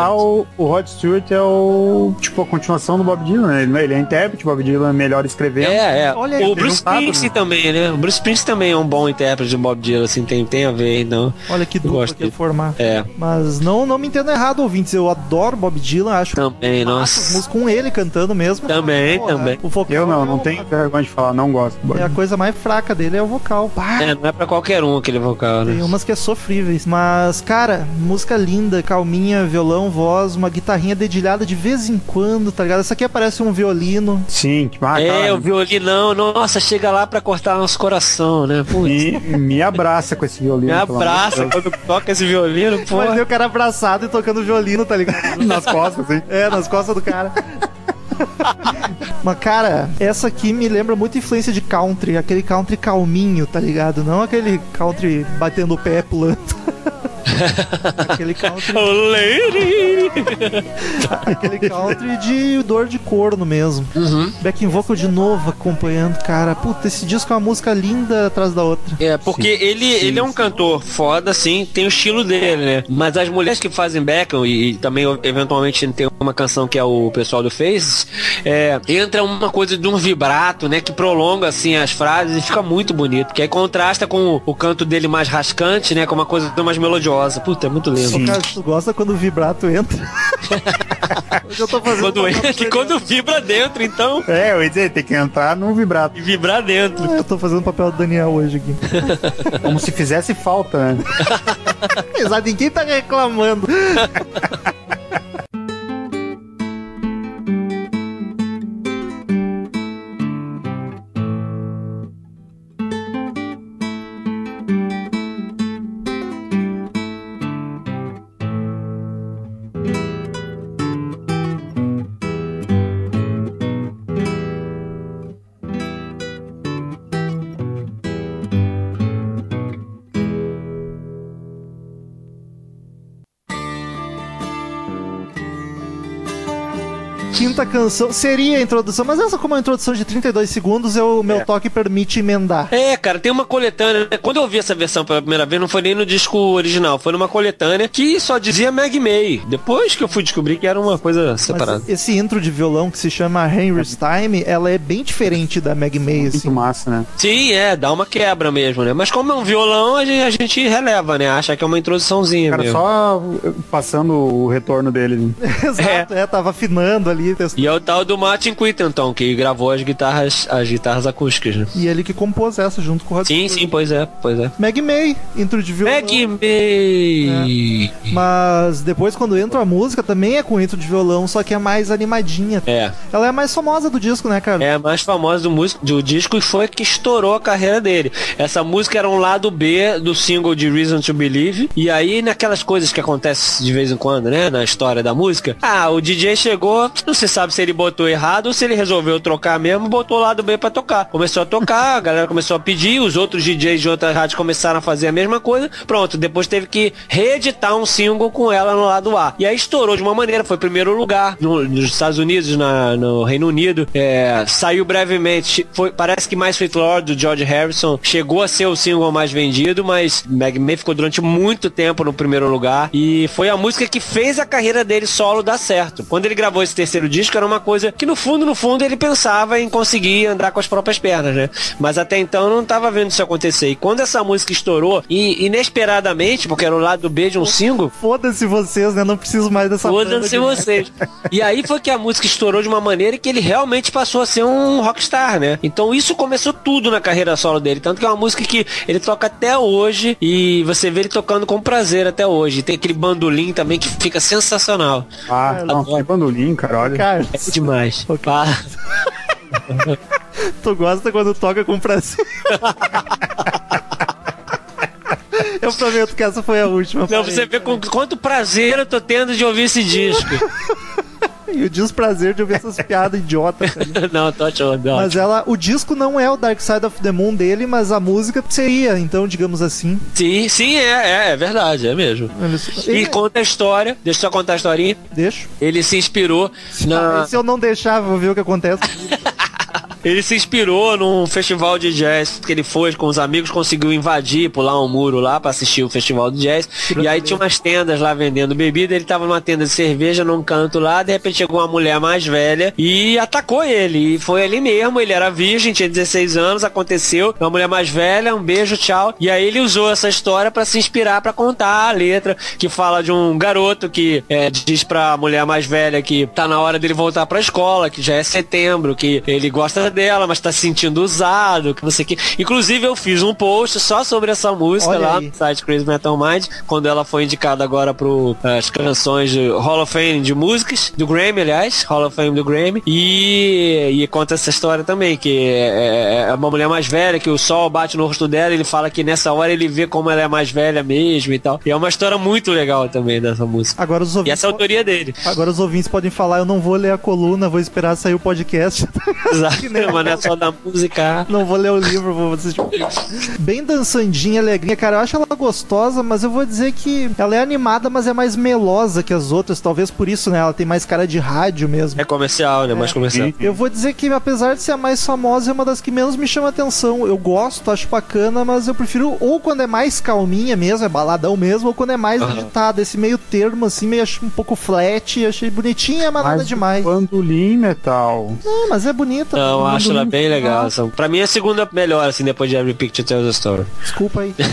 o Rod Stewart é o, tipo, a continuação do Bob Dylan, né? Ele, ele é intérprete, Bob Dylan é melhor escrevendo. É, é. Olha aí, o Bruce perguntado, Springsteen né? também, né? O Bruce Springsteen também é um bom intérprete do Bob Dylan, assim, tem, tem a ver, então. Olha que dupla gosto que ia dele. formar. É, Mas não, não me entendo errado, ouvintes. Eu adoro Bob Dylan, acho também, nossa. músicas com ele cantando mesmo. Também, Porra, também. O vocal Eu não, é não o- tenho vergonha de falar, não gosto. do Bob É a coisa mais fraca dele é o vocal. Pá, É, não é pra qualquer um aquele vocal, né? Tem umas que é sofríveis. Mas, cara, música linda, calminha, violão, voz, uma guitarrinha dedilhada de vez em quando, tá ligado? Essa aqui aparece um violino. Sim, que ah, é, cara, o violinão, nossa, chega lá pra cortar nosso coração, né? Putz, me, me abraça com esse violino. me abraça quando toca esse violino, pô. Ver o cara abraçado e tocando violino, tá ligado? nas costas, assim. É, nas costas do cara. Mas, cara, essa aqui me lembra muito influência de country, aquele country calminho, tá ligado? Não aquele country batendo o pé pulando. Aquele country, Oh, lady! aquele country de dor de corno mesmo. Uhum. Backing vocal de novo acompanhando, cara. Puta, esse disco é uma música linda atrás da outra. É, porque ele, ele é um cantor foda, assim, tem o estilo dele, né? Mas as mulheres que fazem backing, e, e também eventualmente tem uma canção que é o pessoal do Faces, é, entra uma coisa de um vibrato, né? Que prolonga, assim, as frases e fica muito bonito. Que aí contrasta com o, o canto dele mais rascante, né? Com uma coisa mais melodiosa. Puta, é muito lindo. Ô, cara, tu gosta quando o vibrato entra? Hoje eu tô fazendo. Quando entra e quando vibra dentro, então. É, eu ia dizer, tem que entrar no vibrato. E vibrar dentro. Ah, Eu tô fazendo o papel do Daniel hoje aqui. Como se fizesse falta, né? Exato, ninguém tá reclamando. Canção seria a introdução, mas essa como é uma introdução de 32 segundos, eu, meu toque permite emendar. É, cara, tem uma coletânea. Quando eu ouvi essa versão pela primeira vez, não foi nem no disco original, foi numa coletânea que só dizia Meg May. Depois que eu fui descobrir que era uma coisa separada. Mas esse intro de violão que se chama Henry's Time, ela é bem diferente da Meg May, assim. Muito massa, né? Sim, é, dá uma quebra mesmo, né? Mas como é um violão, a gente, a gente releva, né? Acha que é uma introduçãozinha Cara, mesmo. só passando o retorno dele. Exato, é. tava afinando ali. testando. E é o tal do Martin Quittenton, que gravou as guitarras, as guitarras acústicas, né? E ele que compôs essa junto com o Rod Sim, sim, pois é, pois é. Meg May, intro de violão. Meg May! Mas depois quando entra a música também é com intro de violão, só que é mais animadinha. É. Ela é a mais famosa do disco, né, cara? É a mais famosa do, músico, do disco e foi a que estourou a carreira dele. Essa música era um lado B do single de Reason to Believe. E aí, naquelas coisas que acontecem de vez em quando, né? Na história da música. Ah, o DJ chegou, não se sabe se ele botou errado ou se ele resolveu trocar mesmo, botou o lado B pra tocar. Começou a tocar, a galera começou a pedir, os outros DJs de outras rádios começaram a fazer a mesma coisa. Pronto, depois teve que reeditar um single com ela no lado A. E aí estourou de uma maneira, foi primeiro lugar no- nos Estados Unidos, na- no Reino Unido. É, saiu brevemente, foi, parece que Mais Sweet Lord do George Harrison chegou a ser o single mais vendido, mas Meg ficou durante muito tempo no primeiro lugar e foi a música que fez a carreira dele solo dar certo. Quando ele gravou esse terceiro disco era uma coisa que no fundo, no fundo ele pensava em conseguir andar com as próprias pernas, né? Mas até então não tava vendo isso acontecer. E quando essa música estourou e inesperadamente, porque era o lado B de um single, Foda-se vocês, né? Não preciso mais dessa Foda-se vocês. E aí foi que a música estourou de uma maneira que ele realmente passou a ser um rockstar, né? Então isso começou tudo na carreira solo dele. Tanto que é uma música que ele toca até hoje e você vê ele tocando com prazer até hoje. Tem aquele bandolim também que fica sensacional. Ah, não, que bandolim, cara, olha. Cara, É demais. Ok. Ah, tu gosta quando toca com prazer. Eu prometo que essa foi a última. Não, você vê com quanto prazer eu tô tendo de ouvir esse disco. E o desprazer de ouvir essas piadas idiotas. não, tô achando. não. Mas ela, o disco não é o Dark Side of the Moon dele, mas a música seria, então, digamos assim. Sim, sim, é, é, é verdade, é mesmo. Ele- E conta a história, deixa eu só contar a historinha. Deixa. Ele se inspirou na. Se eu não deixar, vou ver o que acontece. Ele se inspirou num festival de jazz que ele foi com os amigos, conseguiu invadir, pular um muro lá pra assistir o festival de jazz. E aí tinha umas tendas lá vendendo bebida. Ele tava numa tenda de cerveja num canto lá. De repente chegou uma mulher mais velha e atacou ele. E foi ali mesmo. Ele era virgem, tinha 16 anos. Aconteceu. Uma mulher mais velha, um beijo, tchau. E aí ele usou essa história pra se inspirar pra contar a letra que fala de um garoto que é, diz pra mulher mais velha que tá na hora dele voltar pra escola, que já é setembro, que ele gosta dela, mas tá se sentindo usado, que você que. Inclusive eu fiz um post só sobre essa música Olha lá aí. no site Crazy Metal Mind, quando ela foi indicada agora pro as canções de Hall of Fame de músicas, do Grammy, aliás, Hall of Fame do Grammy, e, e conta essa história também, que é, é uma mulher mais velha, que o sol bate no rosto dela, ele fala que nessa hora ele vê como ela é mais velha mesmo e tal. E é uma história muito legal também dessa música. Agora os E ouvintes, essa é a autoria dele. agora os ouvintes podem falar, eu não vou ler a coluna, vou esperar sair o podcast. Exato. Programa, né? Só da música. Não vou ler o livro, vou assistir. Bem dançandinha, alegrinha, cara. Eu acho ela gostosa, mas eu vou dizer que ela é animada, mas é mais melosa que as outras. Talvez por isso, né? Ela tem mais cara de rádio mesmo. É comercial, né? Mais comercial. Eu vou dizer que, apesar de ser a mais famosa, é uma das que menos me chama atenção. Eu gosto, acho bacana, mas eu prefiro ou quando é mais calminha mesmo, é baladão mesmo, ou quando é mais Aham. agitada. Esse meio termo, assim, meio acho um pouco flat. Achei bonitinha, mas nada Mas demais. Bandolim metal. Não, mas é bonita. Não. Acho ela bem legal. Ah, Essa- Pra mim é a segunda melhor, assim, depois de Every Picture Tells a Story. Desculpa aí.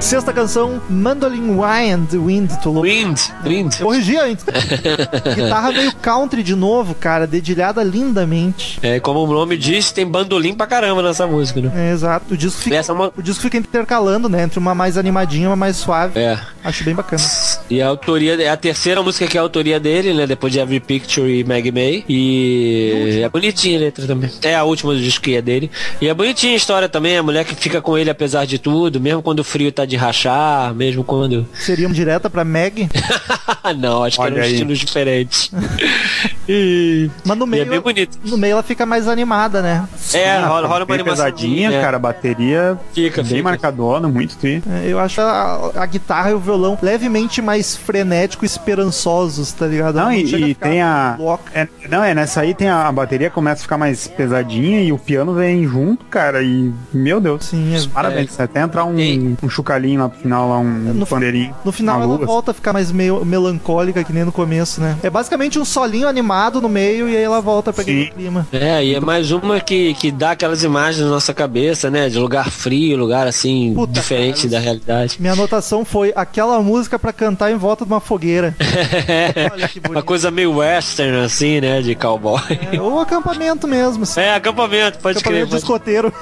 Sexta canção, Mandolin Wind, Wind, tô louco. Wind, Wind. Corrigi antes. Guitarra meio country de novo, cara, dedilhada lindamente. É, como o nome diz, tem bandolim pra caramba nessa música, né? É, exato. O disco, fica, é uma... o disco fica intercalando, né? Entre uma mais animadinha e uma mais suave. É. Acho bem bacana. E a autoria, é a terceira música que é a autoria dele, né? Depois de Every Picture e Maggie May. E é bonitinha a letra também. É a última do disco que é dele. E é bonitinha a história também, a mulher que fica com ele apesar de tudo, mesmo quando o frio tá de rachar, mesmo quando. Seria uma direta pra Meg. Não, acho que Olha eram aí. estilos diferentes. e... Mas no e é meio, bem bonito. no meio ela fica mais animada, né? É, rola, rola uma Bem animação. pesadinha, né? cara. A bateria Fica, bem fica. marcadona, muito tri. É, Eu acho a, a guitarra e o violão levemente mais frenético e esperançosos, tá ligado? Não, e, chega e ficar tem a. é- não, é, nessa aí tem a, a bateria começa a ficar mais pesadinha e o piano vem junto, cara. E, meu Deus. Sim, é- Parabéns. Até entrar um, um chucalinho lá pro final, lá um No- pandeirinho. No final ela volta a ficar mais meio melancólica que nem no começo, né? É basicamente um solinho animado no meio e aí ela volta pra aquele clima. É, e é mais uma que, que dá aquelas imagens na nossa cabeça, né? De lugar frio, lugar assim, Puta, diferente cara. da realidade. Minha anotação foi aquela música pra cantar em volta de uma fogueira. Olha que Uma coisa meio western, assim, né? De cowboy. É, ou acampamento mesmo, assim. É, acampamento, pode crer. acampamento de escoteiro.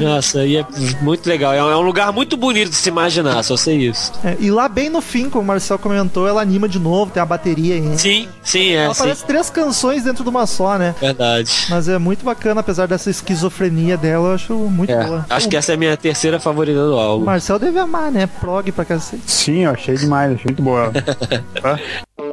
Nossa, e é muito legal. É um, é um lugar muito bonito de se imaginar, só sei isso. É, e lá bem no fim, como o Marcel comentou, ela anima de novo, tem a bateria aí. Sim, sim, é, Ela sim. parece três canções dentro de uma só, né? Verdade. Mas é muito bacana, apesar dessa esquizofrenia dela, eu acho muito É, boa. acho que essa é a minha terceira favorita do álbum. Marcel deve amar, né? Prog pra cacete. Sim, eu achei demais, achei muito boa.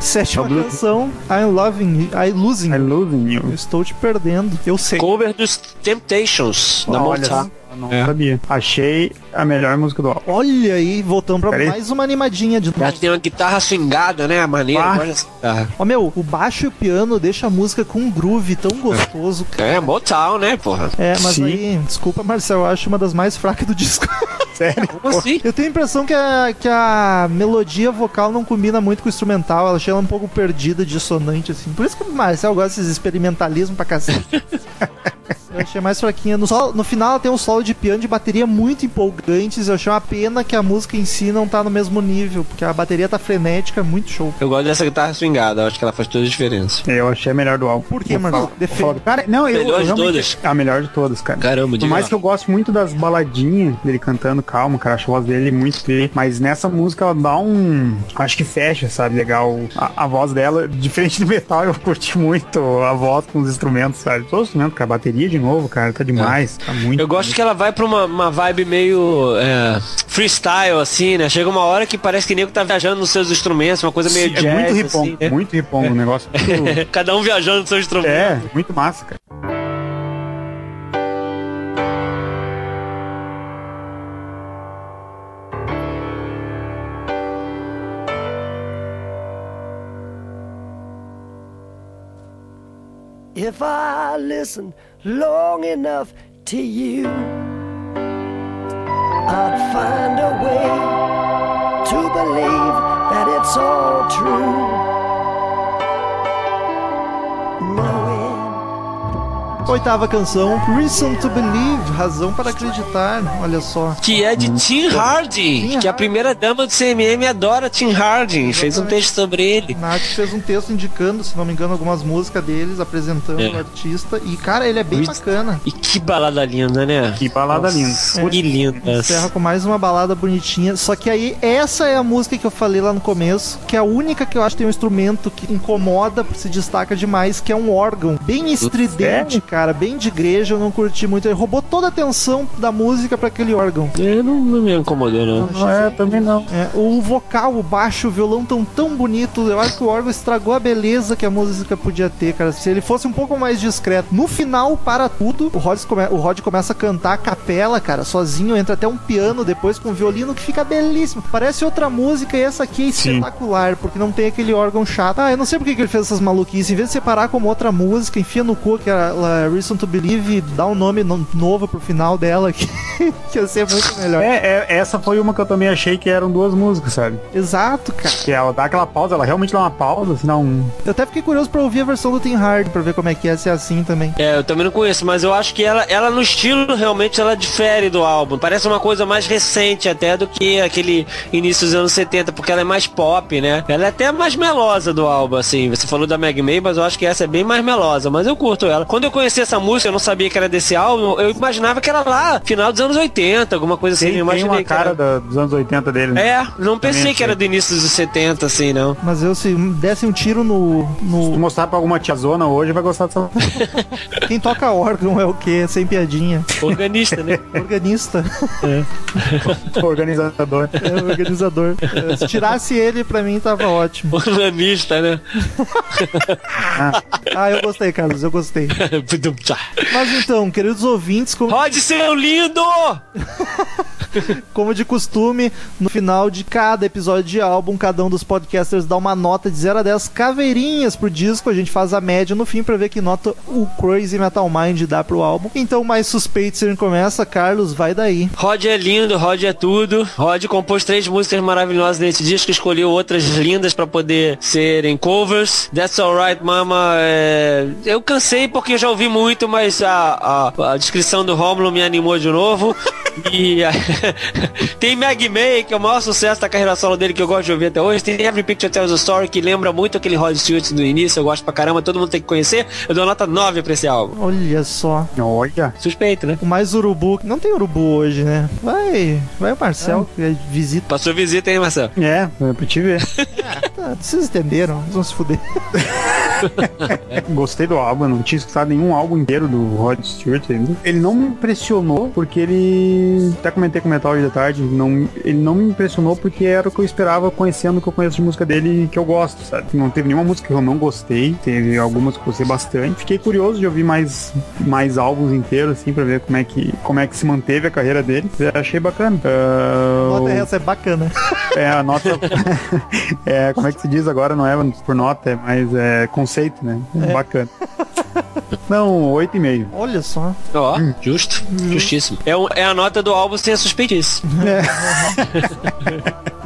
sétima É o Blue- canção. I'm loving you. I losing you. losing Eu you. estou te perdendo. Eu sei. Cover dos Temptations, da Motown. não É. sabia. Achei a melhor música do álbum. Olha aí, voltamos pra Peraí. mais uma animadinha de novo. tem uma guitarra swingada, né? Maneira, Ah. olha essa guitarra. Ó, meu, o baixo e o piano deixa a música com um groove tão gostoso, cara. É, Motown, né, porra? É, mas Sim. aí, desculpa, Marcel, eu acho uma das mais fracas do disco. Sério? Como assim? Eu tenho a impressão que a, que a melodia vocal não combina muito com o instrumental. Ela achei ela um pouco perdida, dissonante, assim. Por isso que o Marcel gosta desses experimentalismo pra cacete. Eu achei mais fraquinha. No, solo- no final ela tem um solo de piano de bateria muito empolgantes. Eu achei uma pena que a música em si não tá no mesmo nível, porque a bateria tá frenética, muito show. Eu gosto dessa guitarra swingada, eu acho que ela faz toda a diferença. Eu achei a melhor do álbum. Por quê, falar- Defende. Cara, não, eu, Melhor eu de todas. A melhor de todas, cara. Caramba, Por mais lá. que eu goste muito das baladinhas dele cantando calmo, cara, acho a voz dele muito tri, mas nessa música ela dá um. Acho que fecha, sabe? Legal. A, a voz dela, diferente do metal, eu curti muito a voz com os instrumentos, sabe? Todos os instrumentos, cara. Bateria de novo, novo, cara. Tá demais. É. Tá muito. Eu gosto muito. que ela vai pra uma, uma vibe meio é, freestyle, assim, né? Chega uma hora que parece que o nego tá viajando nos seus instrumentos, uma coisa meio Sim, é jazz, assim. É muito ripongo, assim, muito ripongo o negócio. Muito... Cada um viajando nos seus instrumentos. É, muito massa, cara. If I listen long enough to you, I'd find a way to believe that it's all true. Oitava canção, Reason to Believe, Razão para Acreditar. Olha só. Que é de Tim Harding, Tim que a primeira dama do CMM adora Tim Harding. Fez um texto sobre ele. Nath fez um texto indicando, se não me engano, algumas músicas deles, apresentando É. o artista. E, cara, ele é bem Reason- bacana. E que balada linda, né? Que balada linda. Que linda. Encerra com mais uma balada bonitinha. Só que aí, essa é a música que eu falei lá no começo, que é a única que eu acho que tem um instrumento que incomoda, se destaca demais, que é um órgão. Bem estridente, cara, bem de igreja, eu não curti muito. Ele roubou toda a atenção da música pra aquele órgão. É, não, não me incomodou, não. Não é, também não. É, o vocal, o baixo, o violão tão tão bonito. Eu acho que o órgão estragou a beleza que a música podia ter, cara. Se ele fosse um pouco mais discreto. No final, para tudo, o Rod, come- o Rod começa a cantar a capela, cara, sozinho. Entra até um piano depois com um violino que fica belíssimo. Parece outra música e essa aqui é Sim. espetacular, porque não tem aquele órgão chato. Ah, eu não sei porque que ele fez essas maluquices. Em vez de separar como outra música, enfia no cu que era a Reason to Believe, dá um nome no- novo pro final dela, que, que ia ser muito melhor. É, é, essa foi uma que eu também achei que eram duas músicas, sabe? Exato, cara. Que ela dá aquela pausa, ela realmente dá uma pausa, assim, dá um. Eu até fiquei curioso pra ouvir a versão do Tim Hardy, pra ver como é que é ser assim também. É, eu também não conheço, mas eu acho que ela, ela no estilo realmente ela difere do álbum. Parece uma coisa mais recente até do que aquele início dos anos 70, porque ela é mais pop, né? Ela é até mais melosa do álbum, assim. Você falou da Meg May, mas eu acho que essa é bem mais melosa, mas eu curto ela. Quando eu conheci essa música, eu não sabia que era desse álbum, eu imaginava que era lá, final dos anos 80, alguma coisa assim. Tem, eu tem imaginei uma que era- cara da- dos anos 80 dele, né? É, não pensei Também que era do início dos 70, assim, não. Mas eu, se desse um tiro no. Se tu no... mostrar pra alguma tiazona hoje, vai gostar dessa. Quem toca órgão é o quê? Sem piadinha. Organista, né? Organista. organizador. É organizador. É, Se tirasse ele, pra mim tava ótimo. Organista, né? Ah, eu gostei, Carlos, eu gostei. Mas então, queridos ouvintes, como, Pode ser lindo! como de costume, no final de cada episódio de álbum, cada um dos podcasters dá uma nota de 0 a 10 caveirinhas pro disco. A gente faz a média no fim pra ver que nota o Crazy Metal Mind dá pro álbum. Então, mais suspeito se começa, Carlos, vai daí. Rod é lindo, Rod é tudo. Rod compôs três músicas maravilhosas nesse disco, escolheu outras lindas pra poder serem covers. That's Alright Mama. é, Eu cansei porque eu já ouvi muito, mas a, a, a descrição do Romulo me animou de novo. E a- tem Meg May, que é o maior sucesso da carreira solo dele que eu gosto de ouvir até hoje. Tem Every Picture Tells a Story, que lembra muito aquele Rod Stewart do início. Eu gosto pra caramba, todo mundo tem que conhecer. Eu dou nota 9 pra esse álbum. Olha só. Olha. Suspeito, né? O mais urubu. Não tem urubu hoje, né? Vai, vai o Marcel, que é visita. Passou visita, hein, Marcelo? É, é pra te ver. Tá, vocês entenderam? Vocês vão se fuder. Gostei do álbum, não tinha escutado nenhum álbum inteiro do Rod Stewart ainda. Ele não me impressionou porque ele. Até comentei com o Metal hoje de tarde. Não, ele não me impressionou porque era o que eu esperava conhecendo o que eu conheço de música dele e que eu gosto, sabe? Não teve nenhuma música que eu não gostei. Teve algumas que eu gostei bastante. Fiquei curioso de ouvir mais, mais álbuns inteiros, assim, pra ver como é que, como é que se manteve a carreira dele. Eu achei bacana. Ah, Nota essa é bacana. é, a nota. é, como é que se diz agora? Não é por nota, é mais é, conceito, né? Bacana. Não, 8,5. Olha só. Ó, justo, justíssimo. É, um- é a nota do álbum sem a suspeitice.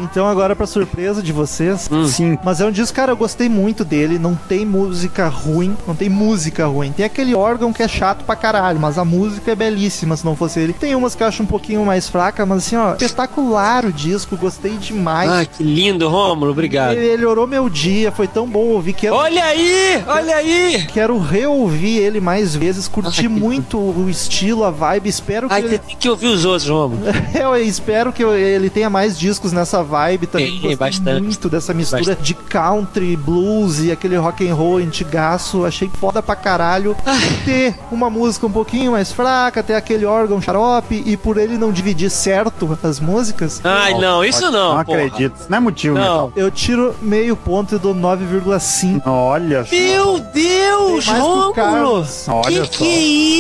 Então agora pra surpresa de vocês. Sim. Mas é um disco, cara, eu gostei muito dele. Não tem música ruim. Não tem música ruim. Tem aquele órgão que é chato pra caralho. Mas a música é belíssima se não fosse ele. Tem umas que eu acho um pouquinho mais fraca. Mas assim, ó, espetacular o disco. Gostei demais. Ah, que lindo, Rômulo, obrigado. Ele melhorou meu dia. Foi tão bom ouvir. Quero, Olha aí, olha aí. quero reouvir ele mais vezes. Curti que muito o estilo, a vibe. Espero que Ai, ele tem que ouvir os outros, Rômulo. Eu espero que ele tenha mais discos nessa vibe também. Tem, Gostei bastante. muito dessa mistura Bastante. de country, blues e aquele rock and roll antigaço. Achei foda pra caralho. Ter uma música um pouquinho mais fraca, ter aquele órgão xarope e por ele não dividir certo as músicas, Ai, não, isso não. Não porra. acredito. Isso não é motivo, Não. eu tiro meio ponto e dou 9,5. né? Olha só. Meu Deus, Rômulo. Carlos. Olha Que só. que é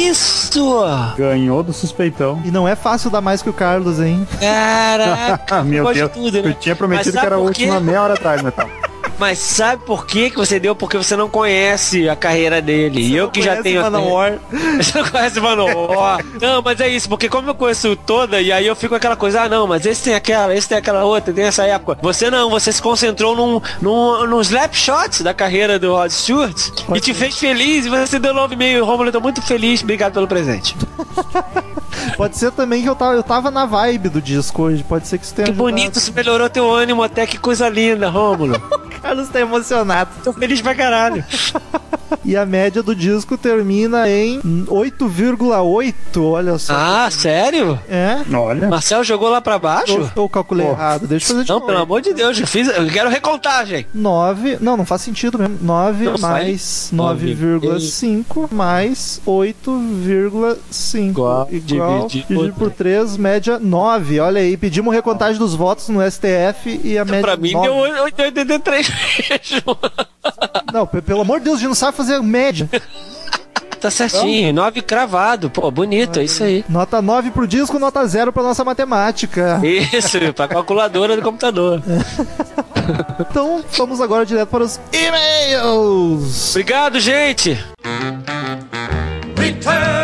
isso? Ganhou do suspeitão. E não é fácil dar mais que o Carlos, hein? Caraca, meu Deus. de tudo, né? Eu tinha prometido Mas que era a sabe por quê? última meia hora atrás, Metal. Mas sabe por que que você deu? Porque você não conhece a carreira dele. e eu que já conhece tenho. a Manowar. Você não conhece Manowar. não, mas é isso, porque como eu conheço toda, e aí eu fico com aquela coisa, ah não, mas esse tem aquela, esse tem aquela outra, tem essa época. Você não, você se concentrou num, num, num slapshot da carreira do Rod Stewart e te fez feliz, e você deu 9,5. Romulo, eu tô muito feliz, obrigado pelo presente. Pode ser também que eu tava, eu tava na vibe do disco hoje. Pode ser que isso tenha Que ajudado. bonito, isso melhorou teu ânimo até, que coisa linda, Rômulo. Carlos tá emocionado. Tô feliz pra caralho. E a média do disco termina em 8,8. Olha só. Ah, sério? É? Olha. Marcel jogou lá pra baixo? Eu, eu calculei errado. Deixa eu fazer de Não, novo. pelo amor de Deus, eu fiz. Eu quero recontagem. 9. Não, não faz sentido mesmo. 9 Não mais Nove. 9,5 mais 8,5. Igual, Igual. Dividido Dividido por 3, média 9. Olha aí, pedimos recontagem dos votos no STF e a média. Pra mim 9. deu 883 mesmo. Não, pe- pelo amor de Deus, a gente não sabe fazer média. Tá certinho, 9 cravado. Pô, bonito, é isso aí. Nota 9 pro disco, nota 0 pra nossa matemática. Isso, pra calculadora do computador. Então, vamos agora direto para os e-mails. Obrigado, gente. Return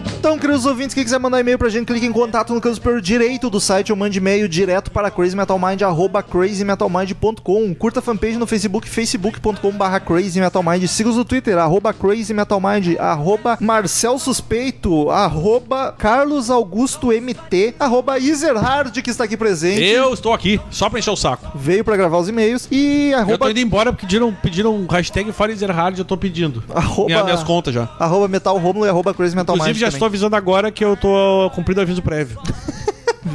Então, queridos ouvintes, quem quiser mandar e-mail pra gente, clique em contato no canto superior direito do site ou mande e-mail direto para crazymetalmind, arroba crazymetalmind.com. Curta a fanpage no Facebook, facebook.com barra crazymetalmind. Siga-os no Twitter, arroba crazymetalmind, arroba Marcel Suspeito, arroba Carlos Augusto MT, arroba Iserhard, que está aqui presente. Eu estou aqui, só pra encher o saco. Veio pra gravar os e-mails. E Eu tô arroba, indo embora porque pediram, pediram hashtag Farizerhard, eu tô pedindo. Arroba- Minha, minhas contas já. arroba Metal Romulo e arroba crazymetalmind Inclusive, já estou avisando agora que eu tô cumprindo aviso prévio.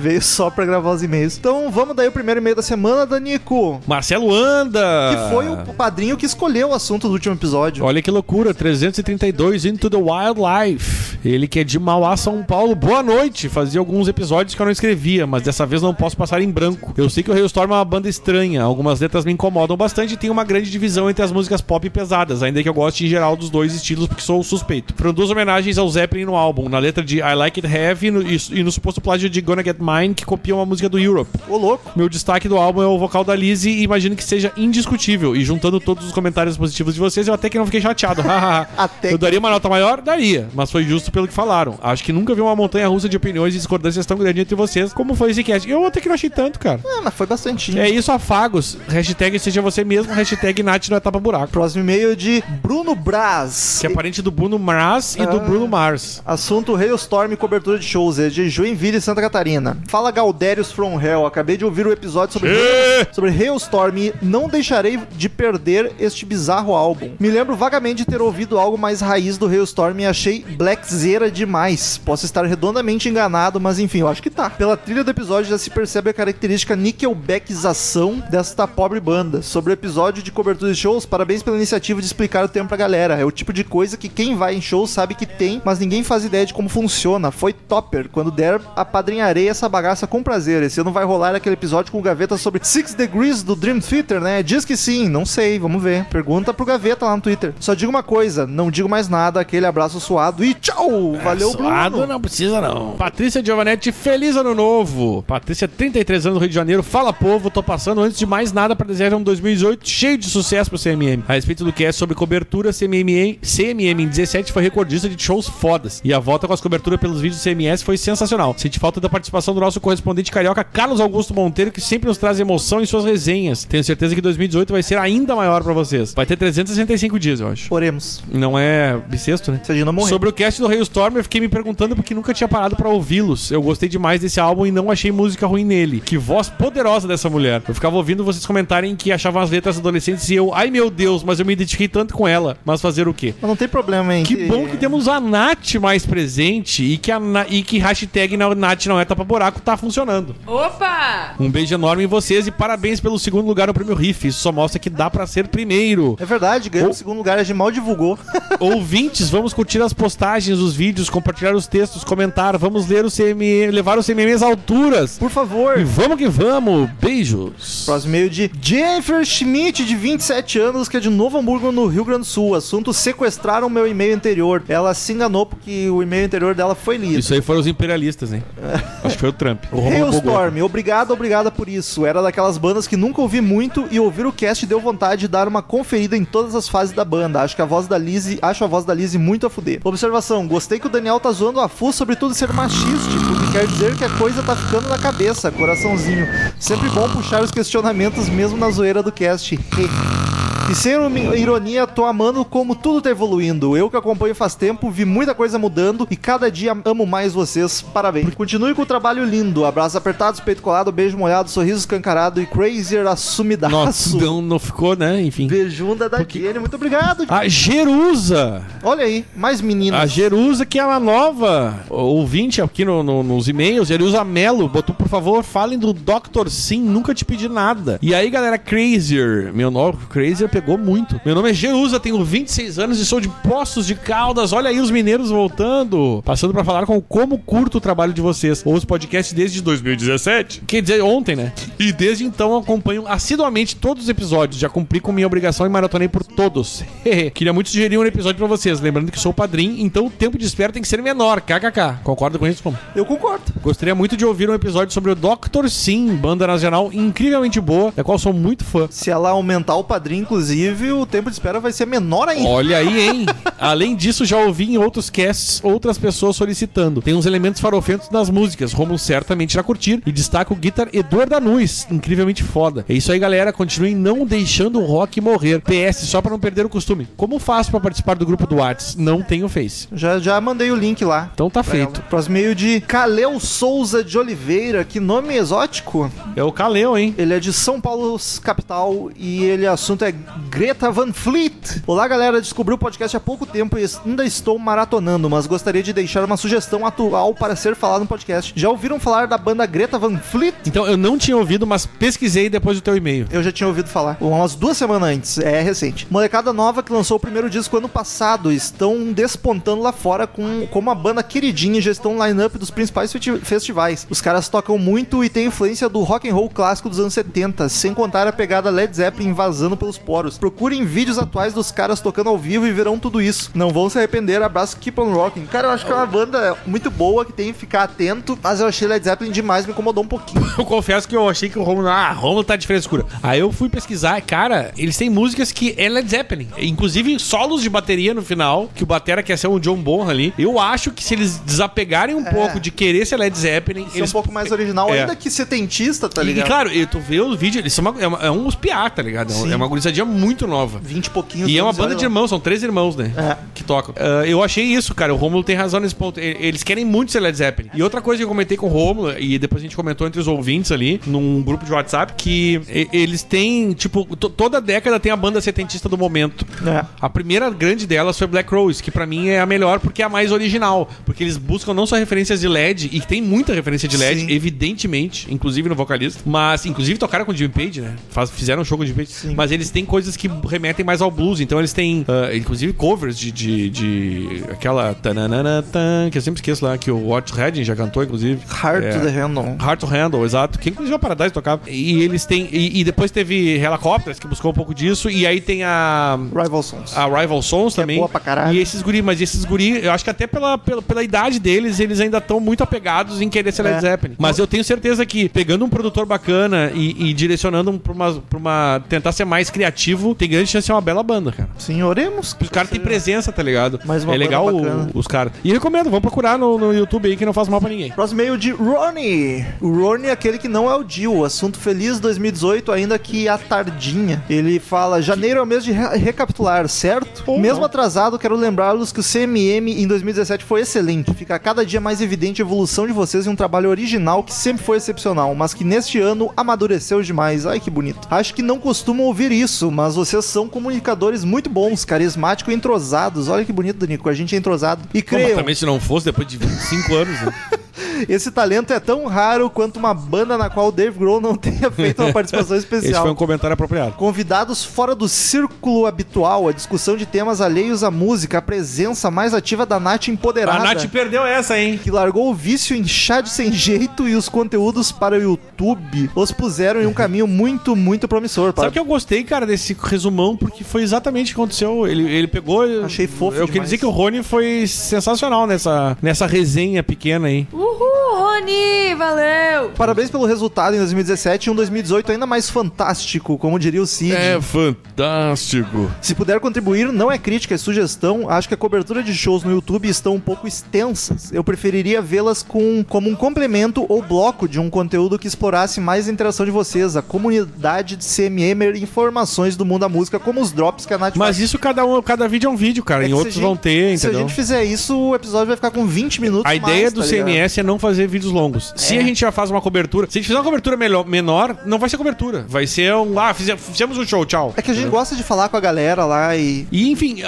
Veio só pra gravar os e-mails. Então, vamos daí o primeiro e-mail da semana, Danico. Marcelo anda! Que foi o padrinho que escolheu o assunto do último episódio. Olha que loucura, 332 Into the Wildlife. Ele que é de Mauá, São Paulo. Boa noite! Fazia alguns episódios que eu não escrevia, mas dessa vez não posso passar em branco. Eu sei que o Hailstorm é uma banda estranha, algumas letras me incomodam bastante e tem uma grande divisão entre as músicas pop e pesadas, ainda que eu goste em geral dos dois estilos porque sou suspeito. Duas homenagens ao Zeppelin no álbum, na letra de I Like It Heavy e no, e no suposto plágio de Gonna Get Mine, que copia uma música do Europe. Ô, louco. Meu destaque do álbum é o vocal da Lizzie e imagino que seja indiscutível. E juntando todos os comentários positivos de vocês, eu até que não fiquei chateado. Até eu daria uma nota maior? Daria. Mas foi justo pelo que falaram. Acho que nunca vi uma montanha russa de opiniões e discordâncias tão grande entre vocês como foi esse cast. Eu até que não achei tanto, cara. Ah, mas foi bastante. É isso, afagos. Hashtag seja você mesmo. Hashtag Nath no etapa buraco. Próximo e-mail é de Bruno Braz. Que é parente do Bruno Mars e do Ah. Bruno Mars. Assunto Hailstorm e cobertura de shows. É de Joinville, Santa Catarina. Fala Galdérios from Hell. Acabei de ouvir o episódio sobre, Ê! sobre Hailstorm e não deixarei de perder este bizarro álbum. Me lembro vagamente de ter ouvido algo mais raiz do Hailstorm e achei blackzera demais. Posso estar redondamente enganado, mas enfim, eu acho que tá. Pela trilha do episódio já se percebe a característica nickelbackização desta pobre banda. Sobre o episódio de cobertura de shows, parabéns pela iniciativa de explicar o termo pra galera. É o tipo de coisa que quem vai em shows sabe que tem, mas ninguém faz ideia de como funciona. Foi topper. Quando der, apadrinharei essa bagaça com prazer. Esse ano vai rolar aquele episódio com o Gaveta sobre Six Degrees do Dream Theater, né? Diz que sim, não sei, vamos ver. Pergunta pro Gaveta lá no Twitter. Só digo uma coisa, não digo mais nada, aquele abraço suado e tchau! Valeu, Suado Bruno! não precisa não. Patrícia Giovanetti, feliz ano novo. Patrícia, 33 anos do Rio de Janeiro. Fala povo, tô passando antes de mais nada para desejar um 2018 cheio de sucesso pro CMM. A respeito do que é sobre cobertura, CMM, CMM em 17 foi recordista de shows fodas. E a volta com as coberturas pelos vídeos do CMS foi sensacional. Senti falta da participação do nosso correspondente carioca Carlos Augusto Monteiro, que sempre nos traz emoção em suas resenhas. Tenho certeza que 2018 vai ser ainda maior pra vocês. Vai ter 365 dias, eu acho. Oremos. Não é bissexto, né? Se a gente não morrer. Sobre o cast do Hailstorm, eu fiquei me perguntando porque nunca tinha parado pra ouvi-los. Eu gostei demais desse álbum e não achei música ruim nele. Que voz poderosa dessa mulher. Eu ficava ouvindo vocês comentarem que achavam as letras adolescentes e eu, ai meu Deus, mas eu me identifiquei tanto com ela. Mas fazer o quê? Mas não tem problema, hein? Que bom que temos a Nath mais presente e que, a Na- e que hashtag na- Nath não é tapa buraco. tá funcionando. Opa! Um beijo enorme em vocês e parabéns pelo segundo lugar no prêmio Riff. Isso só mostra que dá pra ser primeiro. É verdade, ganhou o segundo lugar, a gente mal divulgou. Ouvintes, vamos curtir as postagens, os vídeos, compartilhar os textos, comentar, vamos ler o CMM, levar o CMM às alturas. Por favor. E vamos que vamos. Beijos. Próximo e-mail de Jennifer Schmidt, de 27 anos, que é de Novo Hamburgo, no Rio Grande do Sul. Assunto: sequestraram meu e-mail anterior. Ela se enganou porque o e-mail anterior dela foi lido. Isso aí foram os imperialistas, hein? Acho que foi o Trump. O. Hailstorm, obrigado, obrigada por isso. Era daquelas bandas que nunca ouvi muito e ouvir o cast deu vontade de dar uma conferida em todas as fases da banda. Acho que a voz da Lizzie, acho a voz da Lizzie muito a fuder. Observação, gostei que o Daniel tá zoando a Fu sobre tudo ser machístico, o que quer dizer que a coisa tá ficando na cabeça, coraçãozinho. Sempre bom puxar os questionamentos mesmo na zoeira do cast. E sem ironia, tô amando como tudo tá evoluindo. Eu que acompanho faz tempo, vi muita coisa mudando e cada dia amo mais vocês. Parabéns. Continue com o trabalho lindo. Abraços apertados, peito colado, beijo molhado, sorriso escancarado e crazier assumidaço. Nossa, não, não ficou, né? Enfim. Beijunda da Jenny, muito obrigado. A Jerusa. Olha aí, mais meninas. A Jerusa, que é uma nova ouvinte aqui no- no- nos e-mails. Jerusa Melo botou, por favor, falem do Dr. Sim, nunca te pedi nada. E aí, galera, Crazier. Meu nome, Crazier pegou muito. Meu nome é Jerusa, tenho 26 anos e sou de Poços de Caldas. Olha aí os mineiros voltando. Passando pra falar com como curto o trabalho de vocês. Ouço podcast desde 2017. Quer dizer, ontem, né? E desde então acompanho assiduamente todos os episódios. Já cumpri com minha obrigação e maratonei por todos. Queria muito sugerir um episódio pra vocês. Lembrando que sou padrinho, então o tempo de espera tem que ser menor. KKK. Concorda com isso, como? Eu concordo. Gostaria muito de ouvir um episódio sobre o Dr. Sim, banda nacional incrivelmente boa, da qual sou muito fã. Se ela aumentar o padrinho, inclusive, o tempo de espera vai ser menor ainda. Olha aí, hein? Além disso, já ouvi em outros casts outras pessoas solicitando. Tem uns elementos farofentos nas músicas, Romulo certamente irá curtir. E destaca o guitar Eduardo Anuis, incrivelmente foda. É isso aí, galera. Continuem não deixando o rock morrer. PS, só pra não perder o costume. Como faço pra participar do grupo do Whats? Não tenho Face. Já, já mandei o link lá. Então tá feito. ela. Próximo e-mail de Caleu Souza de Oliveira. Que nome exótico. É o Caleu, hein? Ele é de São Paulo, capital, e ele assunto é Greta Van Fleet. Olá, galera. Descobri o podcast há pouco tempo e ainda estou maratonando, mas gostaria de deixar uma sugestão atual para ser falada no podcast. Já ouviram falar da banda Greta Van Fleet? Então, eu não tinha ouvido, mas pesquisei depois do teu e-mail. Eu já tinha ouvido falar. Umas duas semanas antes. É recente. Molecada nova que lançou o primeiro disco ano passado. Estão despontando lá fora com, como a banda queridinha e já estão no line-up dos principais festi- festivais. Os caras tocam muito e tem influência do rock and roll clássico dos anos 70, sem contar a pegada Led Zeppelin vazando pelos poros. Procurem vídeos atuais dos caras tocando ao vivo e verão tudo isso. Não vão se arrepender. Abraço, keep on rocking. Cara, eu acho que é uma banda muito boa que tem que ficar atento, mas eu achei Led Zeppelin demais, me incomodou um pouquinho. Eu confesso que eu achei que o Romulo, ah, Romulo tá de frescura. Aí eu fui pesquisar, cara, eles têm músicas que é Led Zeppelin. Inclusive solos de bateria no final, que o batera quer ser um John Bonham ali. Eu acho que se eles desapegarem um pouco de querer ser Led Zeppelin, Ser eles um pouco mais original, É. ainda que setentista, tá E, e ligado? claro, eu, tu vê o vídeo, eles são uma, é, uma, é uns piá, tá ligado? Sim. É uma gurizadinha muito nova. 20 e pouquinhos. E é uma banda olha de irmãos, são três irmãos, né? É. Que tocam. Ah, eu achei isso, cara. O Romulo tem razão nesse ponto. Eles querem muito ser Led Zeppelin. E outra coisa que eu comentei com o Romulo, e depois a gente comentou entre os ouvintes ali, num grupo de WhatsApp, que eles têm, tipo, to- toda década tem a banda setentista do momento. É. A primeira grande delas foi Black Rose, que pra mim é a melhor porque é a mais original. Porque eles buscam não só referências de LED, e tem muita referência de LED, Sim. evidentemente, inclusive no vocalista. Mas, inclusive, tocaram com o Jimmy Page, né? Faz- fizeram um show com o Jimmy Page. Mas eles têm coisas que remetem mais ao blues. Então eles têm, ah, inclusive, covers de, de, de aquela. tananana tan, que eu sempre esqueço lá, que o Watch Redding já cantou, inclusive. Hard É. to the Handle. Hard to Handle, exato. Que inclusive a Paradise tocava. E eles têm. E, e depois teve Helicopters, que buscou um pouco disso. E aí tem a. Rival Sons. A Rival Sons Que é também. boa pra caralho. E esses guri, mas esses guri, eu acho que até pela, pela, pela idade deles, eles ainda estão muito apegados em querer ser Led É. Zeppelin. Mas eu tenho certeza que pegando um produtor bacana e, e direcionando pra uma, pra uma. tentar ser mais criativo, tem grande chance de ser uma bela banda, cara. Sim, oremos. Os caras têm presença, tá ligado? Mais uma é legal o- os caras. E recomendo, vamos procurar no, no YouTube aí que não faz mal pra ninguém. Próximo e-mail de Ronnie. O Ronnie é aquele que não é o Dio. Assunto feliz 2018, ainda que a tardinha. Ele fala: janeiro é o mês de re- recapitular, certo? Ou Mesmo não. atrasado, quero lembrá-los que o CMM em 2017 foi excelente. Fica cada dia mais evidente a evolução de vocês em um trabalho original que sempre foi excepcional, mas que neste ano amadureceu demais. Ai que bonito. Acho que não costumam ouvir isso, mas vocês são comunicadores muito bons, carismáticos e entrosados. Olha que bonito, Danico. A gente é entrosado. E Pô, mas também se não fosse depois de 25 anos, né? Esse talento é tão raro quanto uma banda na qual o Dave Grohl não tenha feito uma participação Esse foi especial. um comentário apropriado. Convidados fora do círculo habitual, a discussão de temas alheios à música, a presença mais ativa da Nath empoderada. A Nath perdeu essa, hein? que largou o vício em chá de sem jeito e os conteúdos para o YouTube os puseram em um caminho muito, muito promissor. Sabe que eu gostei, cara, desse resumão, porque foi exatamente o que aconteceu. Ele, ele pegou. Achei fofo Eu queria demais. dizer que o Rony foi sensacional nessa, nessa resenha pequena aí. Uhul, Rony! Valeu! Parabéns pelo resultado em 2017 e um 2018 ainda mais fantástico, como diria o Cid. É fantástico. Se puder contribuir, não é crítica, é sugestão. Acho que a cobertura de shows no YouTube estão um pouco extensas. Eu preferiria vê-las com, como um complemento ou bloco de um conteúdo que explorasse mais a interação de vocês, a comunidade de CMM e informações do mundo da música, como os drops que a Nath Mas faz. isso cada, um, cada vídeo é um vídeo, cara. É em outros a vão gente- ter, Se a entendeu? gente fizer isso, o episódio vai ficar com 20 minutos. A ideia mais, do tá ligado? CMS é não fazer vídeos longos. Se a gente já faz uma cobertura, se a gente fizer uma cobertura melhor, menor, não vai ser cobertura. Vai ser um. Ah, fize- fizemos um show, tchau. É que a gente gosta de falar com a galera lá e. E enfim,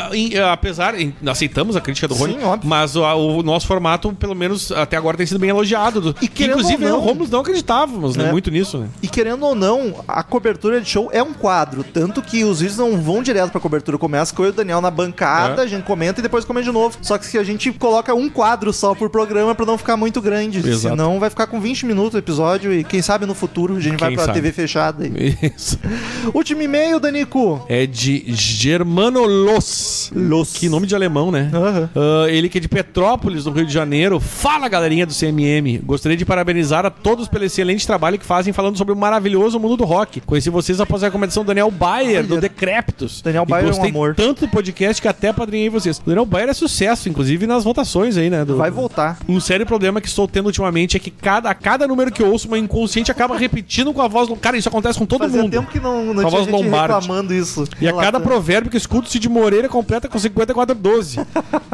apesar. aceitamos a crítica do Sim, Rony, óbvio. mas o, o nosso formato, pelo menos até agora, tem sido bem elogiado. Do- E querendo Inclusive, ou eu e não- o Romulo não acreditávamos né, É. muito nisso, né? E querendo ou não, a cobertura de show é um quadro. Tanto que os vídeos não vão direto pra cobertura. Começa com eu e o Daniel na bancada, É. a gente comenta e depois comenta de novo. Só que se a gente coloca um quadro só por programa pra não ficar muito grande. Exato. Senão vai ficar com 20 minutos o episódio e quem sabe no futuro a gente vai Quem pra sabe. TV fechada. aí. Isso. Último e-mail, Danico. É de Germano Los. Los. Que nome de alemão, né? Ah, ele que é de Petrópolis, no Rio de Janeiro. Fala, galerinha do CMM. Gostaria de parabenizar a todos pelo excelente trabalho que fazem falando sobre o maravilhoso mundo do rock. Conheci vocês após a recomendação do Daniel Bayer, do Olha. Decréptos. Daniel E Bayer é um amor. tanto do podcast que até padrinhei vocês. O Daniel Bayer é sucesso, inclusive nas votações aí, né? do- Vai voltar. Um sério problema que estou tendo ultimamente é que cada, a cada número que eu ouço, meu inconsciente acaba repetindo com a voz do. Cara, isso acontece com todo Fazia mundo. tempo que não, não Com a voz gente Lombardi. reclamando isso. E a cada provérbio que escuto, Cid Moreira completa com 5412.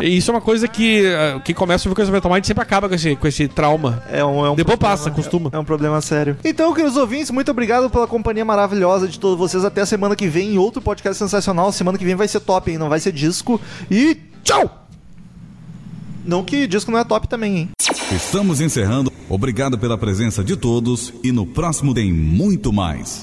e isso é uma coisa que uh, quem começa a ouvir coisa mental mind sempre acaba com esse, com esse trauma. É um, é um Depois problema- passa, acostuma. É um problema sério. Então, queridos ouvintes, muito obrigado pela companhia maravilhosa de todos vocês. Até a semana que vem em outro podcast sensacional. Semana que vem vai ser top, hein? Não vai ser disco. E tchau! Não que disco não é top também, hein? Estamos encerrando. Obrigado pela presença de todos e no próximo tem muito mais.